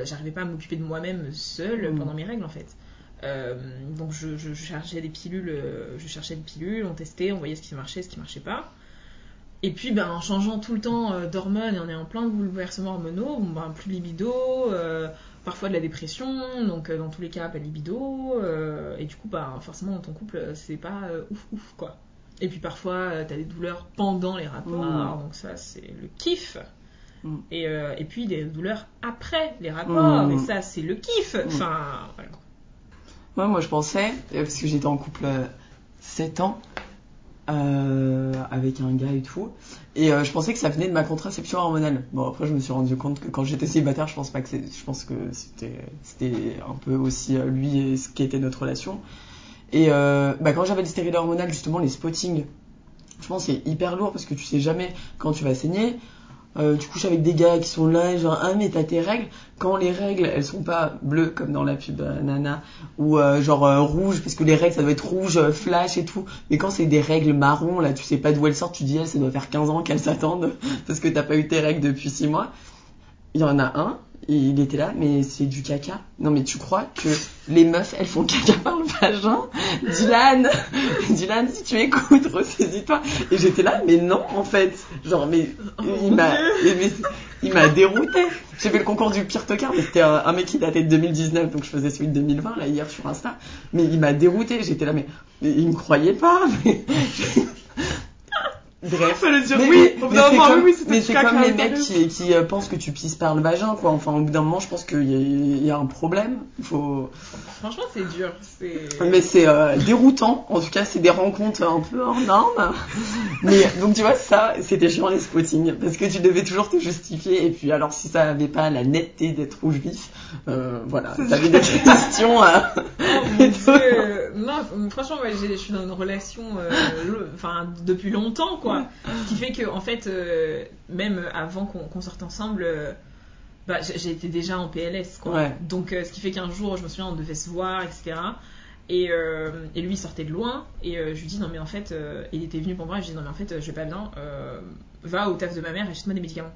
j'arrivais pas à m'occuper de moi-même seule
Mm.
pendant mes règles en fait. Donc je, je, je cherchais des pilules, je cherchais des pilules, on testait, on voyait ce qui marchait, ce qui marchait pas. Et puis ben, en changeant tout le temps euh, d'hormones et en ayant plein de bouleversements hormonaux, bon, ben, plus de libido, euh, parfois de la dépression, donc euh, dans tous les cas pas de libido, euh, et du coup ben, forcément dans ton couple c'est pas ouf ouf quoi. Et puis parfois t'as des douleurs pendant les rapports,
Mm.
donc ça c'est le kiff.
Mm.
Et, et puis des douleurs après les rapports,
Mm.
et ça c'est le kiff. Enfin, voilà.
Ouais, moi je pensais, parce que j'étais en couple euh, 7 ans, euh, avec un gars et tout, et euh, je pensais que ça venait de ma contraception hormonale. Bon, après je me suis rendu compte que quand j'étais célibataire, je pense pas que je pense que c'était, c'était un peu aussi euh, lui et ce qui était notre relation. Et euh, bah, quand j'avais le stérile hormonal, justement, les spottings, je pense c'est hyper lourd parce que tu sais jamais quand tu vas saigner. Euh, tu couches avec des gars qui sont là, genre ah mais t'as tes règles. Quand les règles elles sont pas bleues comme dans la pub euh, Nana ou euh, genre rouge parce que les règles ça doit être rouge flash et tout. Mais quand c'est des règles marron là, tu sais pas d'où elles sortent, tu dis elle ça doit faire 15 ans qu'elles s'attendent parce que t'as pas eu tes règles depuis 6 mois. Il y en a un, il était là, mais c'est du caca. Non mais tu crois que les meufs elles font caca par le vagin? Dylan, Dylan si tu écoutes, ressaisis-toi. Et j'étais là, mais non en fait. Genre mais il m'a, mais- il m'a dérouté. J'ai fait le concours du pire tocard, mais c'était un, un mec qui datait de 2019, donc je faisais celui de 2020 là hier sur Insta. Mais il m'a dérouté. J'étais là, mais, mais il me croyait pas. Mais... Bref.
Fallait dire
Mais,
oui.
mais-
Au bout d'un
c'est
moment,
comme,
oui, c'était
mais c'est comme les mecs qui, qui euh, pensent que tu pisses par le vagin, quoi. Enfin, au bout d'un moment, je pense qu'il y, a- il y a un problème. Il faut.
Franchement, c'est dur. C'est.
Mais c'est euh, déroutant. En tout cas, c'est des rencontres un peu hors normes. Mais donc, tu vois, ça, c'était chiant les spottings. Parce que tu devais toujours te justifier. Et puis, alors, si ça avait pas la netteté d'être rouge vif, euh, voilà. T'avais des questions. euh,
Oh mon dieu Non, franchement, moi, je suis dans une relation euh, enfin, depuis longtemps, quoi. Ce qui fait que, en fait, euh, même avant qu'on sorte ensemble, euh, bah, j'ai été déjà en PLS, quoi.
Ouais.
Donc, ce qui fait qu'un jour, je me souviens, on devait se voir, etc. Et, euh, et lui, il sortait de loin. Et euh, je lui dis, non, mais en fait, euh, il était venu pour moi. Et je lui dis, non, mais en fait, je vais pas bien. va au taf de ma mère, achète-moi des médicaments.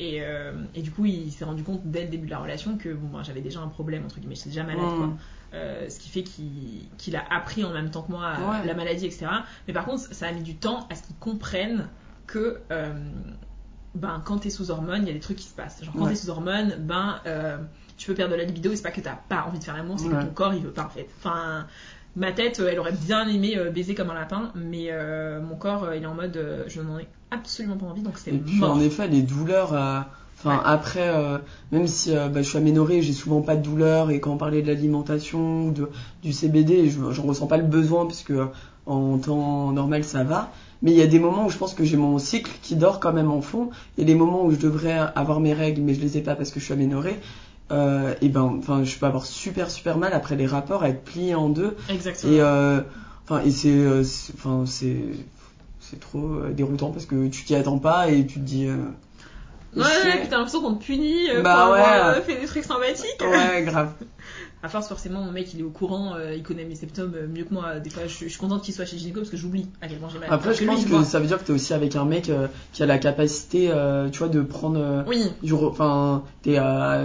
Et, euh, et du coup, il s'est rendu compte dès le début de la relation que bon, moi, j'avais déjà un problème, entre guillemets, j'étais déjà malade,
Mm.
quoi. Euh, ce qui fait qu'il a appris en même temps que moi euh,
Ouais.
la maladie, etc. Mais par contre, ça a mis du temps à ce qu'il comprenne que euh, ben, quand t'es sous hormones, il y a des trucs qui se passent. Genre, quand
Ouais.
t'es sous hormones, ben, tu peux perdre de la libido et c'est pas que t'as pas envie de faire l'amour, c'est
Ouais.
que ton corps il veut pas en fait. Enfin, ma tête, euh, elle aurait bien aimé euh, baiser comme un lapin, mais euh, mon corps, il est en mode je n'en ai absolument pas envie, donc c'est
puis
mort.
en effet, les douleurs. Enfin
Ouais.
après, euh, même si euh, bah, je suis aménorée, j'ai souvent pas de douleurs et quand on parlait de l'alimentation, ou de, du CBD, je j'en ressens pas le besoin puisque euh, en temps normal ça va. Mais il y a des moments où je pense que j'ai mon cycle qui dort quand même en fond. Et les moments où je devrais avoir mes règles, mais je les ai pas parce que je suis aménorée. Euh, et ben, enfin, je peux avoir super super mal après les rapports à être plié en deux.
Exactement.
Et euh, enfin, et c'est, euh, c'est- enfin, c'est, c'est trop euh, déroutant parce que tu t'y attends pas et tu te dis. euh,
Ouais, ouais, puis t'as l'impression qu'on te punit euh,
Bah
pour avoir
ouais.
euh, fait des trucs sympathiques.
Ouais, grave.
À force, forcément, mon mec il est au courant, euh, il connaît mes symptômes euh, mieux que moi. Des fois, je, suis- je suis contente qu'il soit chez gynéco parce que j'oublie à quel point j'ai mal.
Après, je pense que ça veut dire que t'es aussi avec un mec euh, qui a la capacité, tu vois, de prendre.
Oui,
Enfin, t'es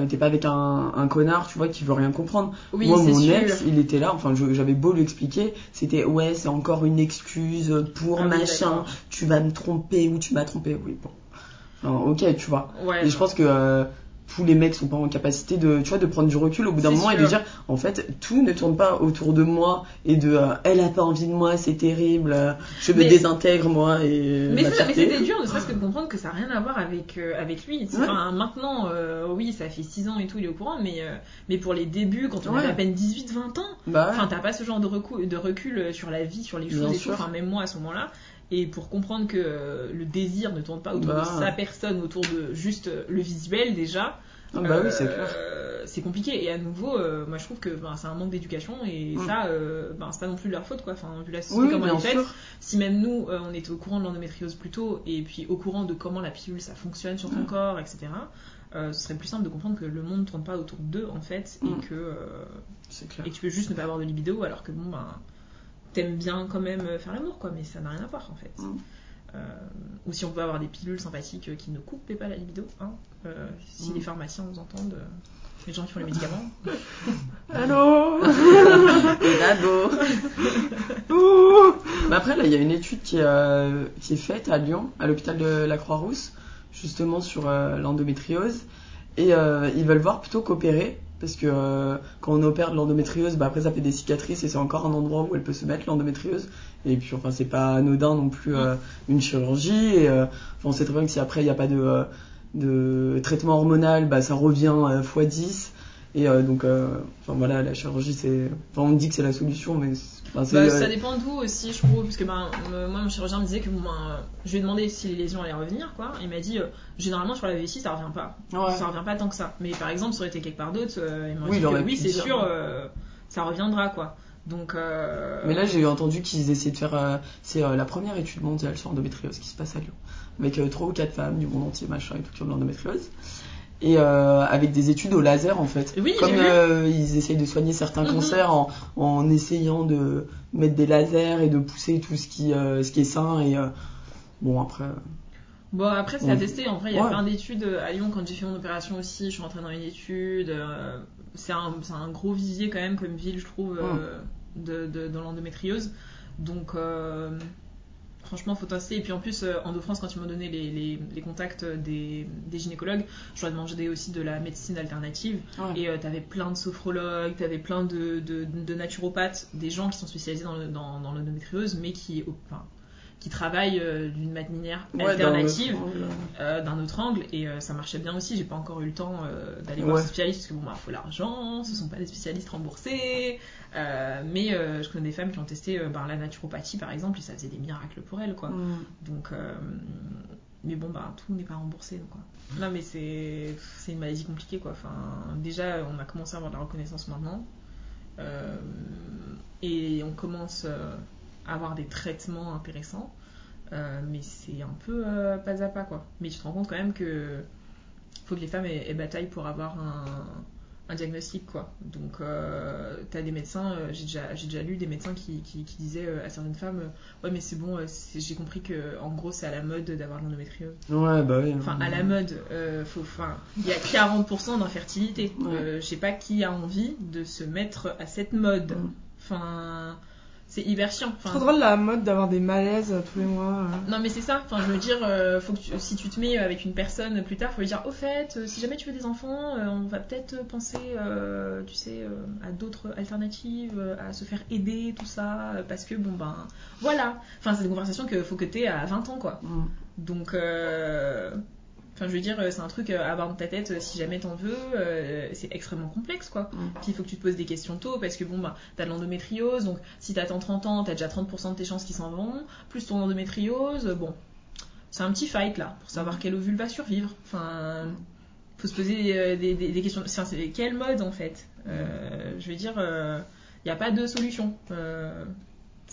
t'es pas avec un, un connard, tu vois, qui veut rien comprendre.
oui,
Moi, mon
sûr.
ex, il était là, enfin, j'avais beau lui expliquer, c'était ouais, c'est encore une excuse pour
Ah
machin, tu vas me tromper ou tu m'as trompé, oui, bon. Ok, tu vois.
Ouais.
Et je pense que tous les mecs sont pas en capacité de, tu vois, de prendre du recul au bout d'un moment et de dire, en fait, tout ne tourne pas autour de moi et de, euh, elle a pas envie de moi, c'est terrible, euh, je me
Mais-
désintègre moi et
Mais, c'était dur, ne serait-ce que de comprendre que ça n'a rien à voir avec, euh, avec lui.
Ouais.
Enfin, maintenant, euh, oui, ça fait 6 ans et tout, il est au courant, mais, mais pour les débuts, quand on
Ouais.
avait à peine 18-20 ans,
Bah,
Enfin, t'as pas ce genre de recul, de recul sur la vie, sur les
Bien
choses et
sûr.
tout. Enfin, même moi à ce moment-là. Et pour comprendre que euh, le désir ne tourne pas autour
Bah.
de sa personne, autour de juste euh, le visuel déjà.
ah bah oui, c'est
euh,
clair.
c'est compliqué. Et à nouveau, moi je trouve que ben, c'est un manque d'éducation et
Mm.
ça, ben, c'est pas non plus de leur faute quoi. Enfin, vu la société
Oui,
comment elle est faite, si même nous on était au courant de l'endométriose plus tôt et puis au courant de comment la pilule ça fonctionne sur ton
Mm.
corps, etc. euh, ce serait plus simple de comprendre que le monde ne tourne pas autour d'eux en fait
Mm.
et que euh,
C'est clair.
et que tu peux juste ne pas avoir de libido alors que bon ben t'aimes bien quand même euh, faire l'amour quoi mais ça n'a rien à voir en fait
Mm.
Euh, ou si on peut avoir des pilules sympathiques euh, qui ne coupent pas la libido hein, euh, si
Mm.
les pharmaciens nous entendent euh, les gens qui font les médicaments
Allô.
Ouh. Mais après, là, il y a une étude qui est, euh, qui est faite à Lyon, à l'hôpital de la Croix-Rousse, justement sur euh, l'endométriose. Et euh, ils veulent voir plutôt qu'opérer. Parce que euh, quand on opère de l'endométriose, bah après ça fait des cicatrices et c'est encore un endroit où elle peut se mettre l'endométriose. Et puis enfin c'est pas anodin non plus euh, une chirurgie. Et euh, enfin, on sait très bien que si après il n'y a pas de, de traitement hormonal, bah ça revient euh, x 10. Et euh, donc, euh, enfin voilà, la chirurgie, c'est. Enfin, on dit que c'est la solution, mais.
Bah,
euh,
ça dépend d'où aussi je trouve parce que ben, euh, moi mon chirurgien me disait que ben, euh, je lui ai demandé si les lésions allaient revenir quoi il m'a dit euh, généralement sur la vessie ça revient pas
ouais.
ça revient pas tant que ça mais par exemple ça aurait été quelque part d'autre euh, il m'aurait
Oui,
dit que oui c'est sûr euh, ça reviendra quoi Donc, euh,
Mais là, j'ai entendu qu'ils essaient de faire. euh, c'est euh, la première étude mondiale sur l'endométriose qui se passe à Lyon. Avec euh, trois ou quatre femmes du monde entier, machin, et tout, qui ont de l'endométriose. Et euh, avec des études au laser, en fait.
Oui,
Comme euh, ils essayent de soigner certains
Mhm.
cancers en, en essayant de mettre des lasers et de pousser tout ce qui, euh, ce qui est sain. Et bon, après.
Bon, après, c'est à tester. En vrai, il y a
Ouais.
plein d'études à Lyon. Quand j'ai fait mon opération aussi, je suis rentrée dans une étude. c'est un, un gros visier quand même comme ville, je trouve, de, de- dans l'endométriose. Donc, franchement, faut tester. Et puis en plus, euh, en France, quand ils m'ont donné les, les- les contacts des, des gynécologues, je leur ai demandé aussi de la médecine alternative.
ouais.
Et euh, t'avais plein de sophrologues, t'avais plein de, de, de naturopathes, des gens qui sont spécialisés dans, le- dans, dans l'endométriose, mais qui, enfin, qui travaillent euh, d'une manière
Ouais,
alternative euh, d'un autre angle et euh, ça marchait bien aussi. J'ai pas encore eu le temps euh, d'aller
Ouais.
voir ces spécialistes parce que bon bah faut l'argent ce sont pas des spécialistes remboursés mais je connais des femmes qui ont testé ben, la naturopathie par exemple et ça faisait des miracles pour elles quoi.
Mm.
donc mais bon bah tout n'est pas remboursé donc quoi. Non mais c'est c'est une maladie compliquée quoi. Enfin déjà on a commencé à avoir de la reconnaissance maintenant Euh, et on commence euh, avoir des traitements intéressants euh, mais c'est un peu euh, pas à pas quoi. Mais tu te rends compte quand même que faut que les femmes aient, aient bataille pour avoir un, un diagnostic quoi. Donc euh, t'as des médecins, euh, j'ai déjà, lu des médecins qui, qui, qui disaient à certaines femmes ouais mais c'est bon, j'ai compris que en gros c'est à la mode d'avoir l'endométriose.
Ouais, bah oui.
Enfin à la mode, faut, enfin il y a 40% d'infertilité.
Ouais.
Je sais pas qui a envie de se mettre à cette mode.
Mm.
Enfin c'est hyper chiant. Enfin,
Trop drôle la mode d'avoir des malaises euh, tous les mois. euh.
non mais c'est ça, enfin je veux dire, euh, faut que tu- si tu te mets avec une personne plus tard, faut lui dire au fait, euh, si jamais tu veux des enfants, euh, on va peut-être penser, tu sais, à d'autres alternatives, à se faire aider, tout ça, parce que bon ben voilà. Enfin c'est une conversation que faut que t'aies à 20 ans quoi.
Mm.
Donc Enfin, je veux dire, euh, c'est un truc euh, à avoir dans ta tête euh, si jamais t'en veux. euh, c'est extrêmement complexe, quoi.
Mm.
Puis il faut que tu te poses des questions tôt parce que bon, bah, t'as de l'endométriose, donc si t'attends 30 ans, t'as déjà 30% de tes chances qui s'en vont. Plus ton endométriose, bon, c'est un petit fight là pour savoir quel ovule va survivre. Enfin, faut se poser euh, des, des- des questions. Enfin, c'est quel mode en fait? Euh, Je veux dire, il n'y a pas de solution.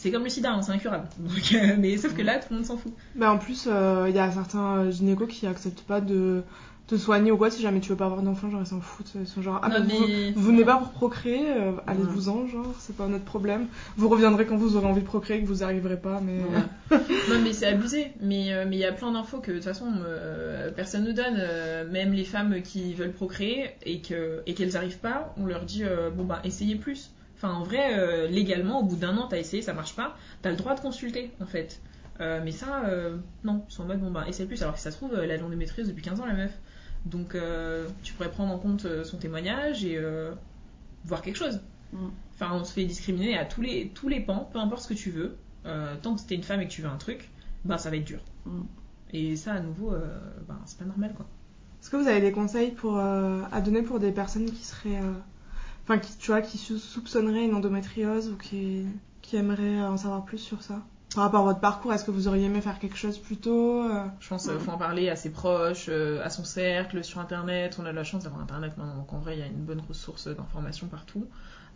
Euh, c'est comme le sida, hein, c'est incurable. Donc, euh, mais sauf que là, tout le monde s'en fout.
Bah, en plus, il y a certains gynécos qui acceptent pas de te soigner ou quoi si jamais tu veux pas avoir d'enfant, genre ils s'en foutent. Ils sont genre, ah
Non,
bah, vous,
mais-
vous venez pas pour procréer, euh, allez-vous-en, genre, c'est pas notre problème. Vous reviendrez quand vous aurez envie de procréer, que vous arriverez pas, mais.
Ouais.
Non mais c'est abusé, mais euh, mais il y a plein d'infos que de toute façon euh, personne ne donne, euh, même les femmes qui veulent procréer et que et qu'elles arrivent pas, on leur dit euh, bon bah essayez plus. Enfin en vrai euh, légalement au bout d'un an t'as essayé ça marche pas, t'as le droit de consulter en fait. Euh, mais ça euh, non, ils sont en mode bon bah essaye plus alors que ça se trouve elle a de l'endométriose depuis 15 ans la meuf. Donc euh, tu pourrais prendre en compte son témoignage et euh, voir quelque chose.
Mm.
Enfin on se fait discriminer à tous les tous les pans, peu importe ce que tu veux. Euh, tant que t'es une femme et que tu veux un truc, ben ça va être dur.
Mm.
Et ça, à nouveau, euh, ben, c'est pas normal quoi.
Est-ce que vous avez des conseils pour, euh, à donner pour des personnes qui seraient. Euh, Enfin, qui, tu vois, qui sou- soupçonneraient une endométriose ou qui, qui aimeraient en savoir plus sur ça Par rapport à votre parcours, est-ce que vous auriez aimé faire quelque chose plus tôt euh,
Je pense qu'il faut en parler à ses proches, euh, à son cercle, sur internet. On a de la chance d'avoir internet maintenant, donc en vrai, il y a une bonne ressource d'informations partout.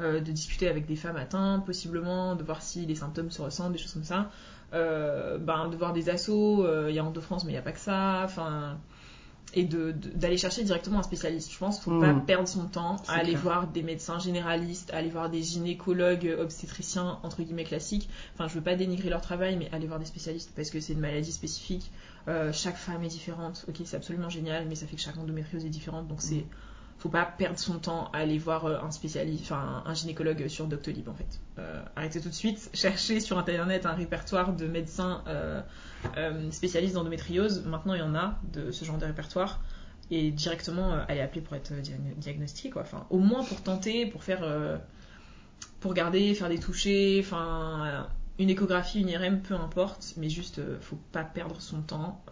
Euh, de discuter avec des femmes atteintes, possiblement, de voir si les symptômes se ressentent, des choses comme ça. Euh, ben, de voir des assos, euh, il y a en de France, mais il n'y a pas que ça. Et de- de- d'aller chercher directement un spécialiste. Je pense qu'il ne faut
Mm.
pas perdre son temps à aller
clair.
voir des médecins généralistes, à aller voir des gynécologues obstétriciens, entre guillemets classiques. Enfin, je veux pas dénigrer leur travail, mais aller voir des spécialistes parce que c'est une maladie spécifique. Euh, chaque femme est différente. Ok, c'est absolument génial, mais ça fait que chaque endométriose est différente. Donc, c'est faut pas perdre son temps à aller voir euh, un spécialiste, enfin un gynécologue sur Doctolib en fait. Euh, arrêtez tout de suite, cherchez sur internet un répertoire de médecins euh, spécialistes d'endométriose. Maintenant, il y en a de ce genre de répertoire. Et directement aller appeler pour être diagno- diagnostiqué, quoi. Enfin, au moins pour tenter, pour faire. pour regarder, faire des touchés, enfin. une échographie, une IRM, peu importe, mais juste, faut pas perdre son temps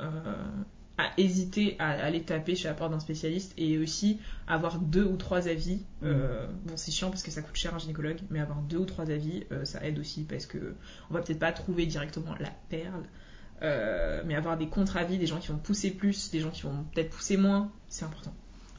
à hésiter à aller taper chez la porte d'un spécialiste et aussi avoir deux ou trois avis. Euh, bon, c'est chiant parce que ça coûte cher un gynécologue, mais avoir deux ou trois avis, euh, ça aide aussi parce que on va peut-être pas trouver directement la perle, euh, mais avoir des contre-avis, des gens qui vont pousser plus, des gens qui vont peut-être pousser moins, c'est important.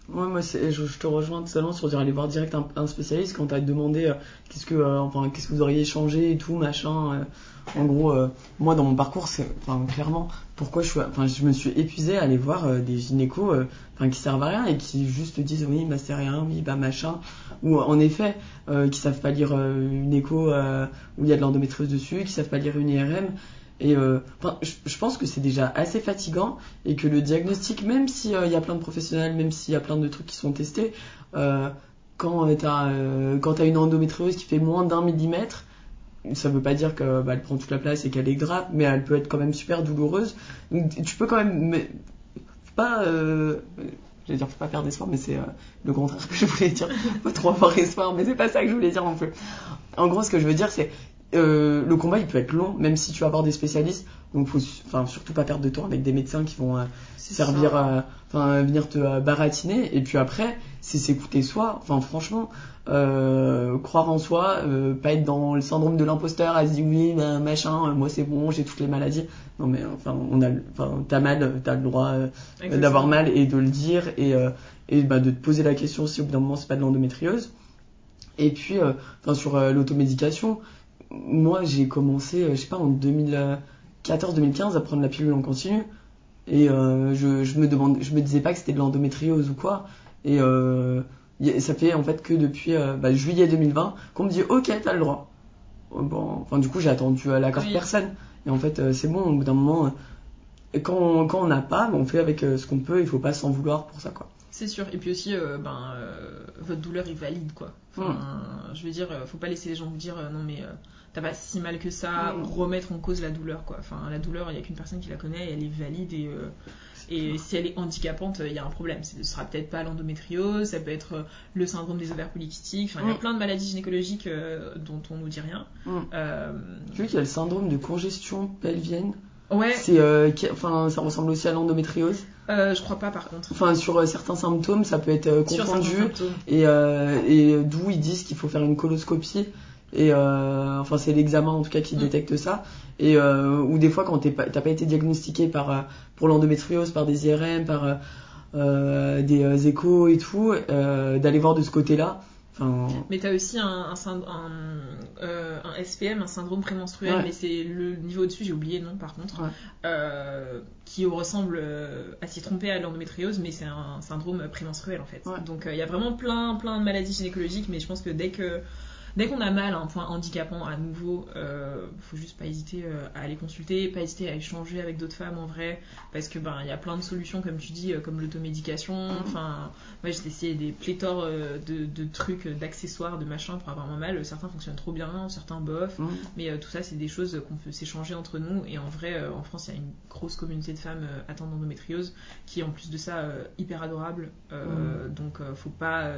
Ouais, moi, je, je te rejoins totalement sur dire aller voir direct un, spécialiste quand t'as demandé euh, qu'est-ce que, euh, enfin, qu'est-ce que vous auriez changé et tout, machin. euh. en gros, moi, dans mon parcours, c'est, enfin, clairement, pourquoi je suis, enfin, je me suis épuisée à aller voir des gynécos, enfin, qui servent à rien et qui juste disent oui, bah, c'est rien, oui, bah, machin. Ou, en effet, qui savent pas lire une écho où il y a de l'endométriose dessus, qui savent pas lire une IRM. Et euh, je, pense que c'est déjà assez fatigant et que le diagnostic, même s'il y a plein de professionnels, même s'il y a plein de trucs qui sont testés, euh, quand euh, euh, quand t'as une endométriose qui fait moins d'un millimètre, ça veut pas dire que bah, prend toute la place et qu'elle est grave, mais elle peut être quand même super douloureuse. Donc tu peux quand même pas euh, je vais dire faut pas perdre espoir, mais c'est euh, le contraire que je voulais dire. Faut trop avoir espoir, mais c'est pas ça que je voulais dire non plus. En gros, ce que je veux dire, c'est euh, le combat il peut être long, même si tu vas avoir des spécialistes. Donc faut enfin surtout pas perdre de temps avec des médecins qui vont euh, servir
ça.
à enfin venir te euh, baratiner. Et puis après c'est s'écouter soi. Enfin franchement euh, croire en soi euh, pas être dans le syndrome de l'imposteur à se dire oui ben, machin moi c'est bon j'ai toutes les maladies. Non mais enfin on a enfin t'as mal t'as le droit d'avoir mal et de le dire et et bah, de te poser la question si au bout d'un moment c'est pas de l'endométriose. Et puis enfin sur l'automédication moi j'ai commencé euh, je sais pas en 2014-2015 à prendre la pilule en continu. Et euh, je, je me demande je me disais pas que c'était de l'endométriose ou quoi. Et euh, ça fait en fait que depuis euh, bah, juillet 2020 qu'on me dit ok t'as le droit. Bon enfin du coup j'ai attendu l'accord
Oui.
personne. Et en fait c'est bon au bout d'un moment quand on, quand on n'a pas on fait avec ce qu'on peut il faut pas s'en vouloir pour ça quoi
C'est sûr. Et puis aussi, euh, ben, euh, votre douleur est valide, quoi. Enfin, Je veux dire, euh, faut pas laisser les gens vous dire non, mais t'as pas si mal que ça,
Mm.
ou remettre en cause la douleur, quoi. Enfin, la douleur, il y a qu'une personne qui la connaît, et elle est valide, et, et si elle est handicapante, il y a un problème. Ce sera peut-être pas l'endométriose, ça peut être le syndrome des ovaires polykystiques. Enfin, il y a
Mm.
plein de maladies gynécologiques dont on nous dit rien.
Mm. Tu vois qu'il y a le syndrome de congestion pelvienne?
Ouais,
c'est euh, qui- enfin ça ressemble aussi à l'endométriose.
Euh, je crois pas par contre.
enfin sur euh, certains symptômes ça peut être euh, confondu. et, et d'où ils disent qu'il faut faire une coloscopie. Et enfin c'est l'examen en tout cas qui
Mm.
détecte ça. Et euh, ou des fois quand t'es pas- t'as pas été diagnostiqué par pour l'endométriose par des IRM par des échos et tout d'aller voir de ce côté là enfin
Mais t'as aussi un, un, euh, un SPM, un syndrome prémenstruel,
Ouais.
mais c'est le niveau au-dessus, j'ai oublié le nom par contre,
Ouais.
euh, qui ressemble euh, à s'y tromper à l'endométriose, mais c'est un syndrome prémenstruel en fait.
Ouais.
Donc euh, il y a vraiment plein, plein de maladies gynécologiques, mais je pense que dès que dès qu'on a mal à un point handicapant à nouveau, euh, faut juste pas hésiter euh, à aller consulter, pas hésiter à échanger avec d'autres femmes en vrai, parce que ben il y a plein de solutions comme tu dis, euh, comme l'automédication.
Mhm.
Enfin, moi j'ai essayé des pléthores de, de trucs, d'accessoires, de machins pour avoir moins mal. Certains fonctionnent trop bien, certains bof.
mm,
Mais euh, tout ça, c'est des choses qu'on peut s'échanger entre nous. Et en vrai, euh, en France, il y a une grosse communauté de femmes atteintes d'endométriose qui est en plus de ça hyper adorable. Euh, Donc, faut pas.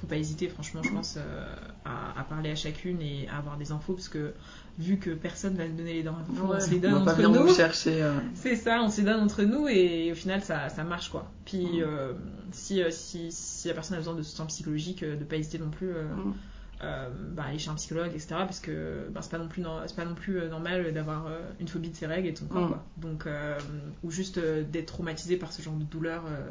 Faut pas hésiter, franchement, je pense, euh, à, à parler à chacune et à avoir des infos parce que vu que personne va nous donner les infos, on se les donne
on va pas
entre
venir
nous.
chercher euh,
C'est ça, on se les donne entre nous et au final ça, ça marche quoi. Puis
Mm.
euh, si, euh, si, si la personne a besoin de soutien psychologique, de pas hésiter non plus euh,
Mm.
euh, bah, aller chez un psychologue, etc. Parce que bah, c'est pas non plus, pas non euh, normal d'avoir euh, une phobie de ses règles et de son corps
Mm.
quoi. Donc, euh, ou juste euh, d'être traumatisé par ce genre de douleur euh,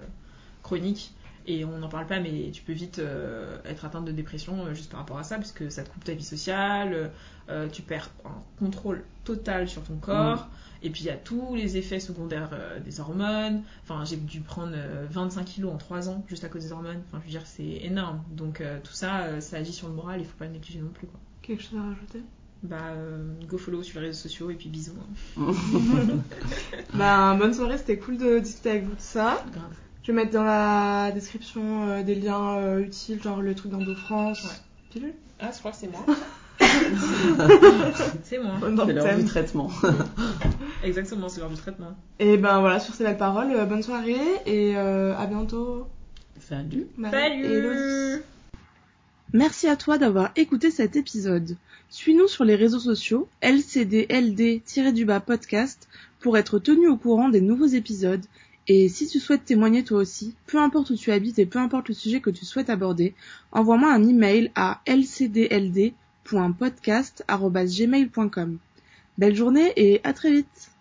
chronique. Et on n'en parle pas, mais tu peux vite euh, être atteinte de dépression euh, juste par rapport à ça, parce que ça te coupe ta vie sociale, euh, tu perds un contrôle total sur ton corps, et puis il y a tous les effets secondaires euh, des hormones. Enfin, j'ai dû prendre euh, 25 kilos en 3 ans juste à cause des hormones. Enfin, je veux dire, c'est énorme. Donc euh, tout ça, euh, ça agit sur le moral, il faut pas le négliger non plus. Quoi.
Quelque chose à rajouter?
Bah, euh, go follow sur les réseaux sociaux et puis bisous. hein.
Bah, bonne soirée, c'était cool de discuter avec vous de ça.
Grave.
Je vais mettre dans la description euh, des liens euh, utiles, genre le truc d'Endo France.
Ouais.
Pilule
Ah, je crois que c'est moi. c'est moi.
C'est
le
l'heure du traitement
Exactement, c'est l'heure du traitement.
Et ben voilà, sur ces belles paroles, euh, bonne soirée et euh, à bientôt.
salut
Marie et.
Salut
Merci à toi d'avoir écouté cet épisode. Suis-nous sur les réseaux sociaux LCDLD-du-bas podcast pour être tenu au courant des nouveaux épisodes. Et si tu souhaites témoigner toi aussi, peu importe où tu habites et peu importe le sujet que tu souhaites aborder, envoie-moi un email à lcdld.podcast.gmail.com. Belle journée et à très vite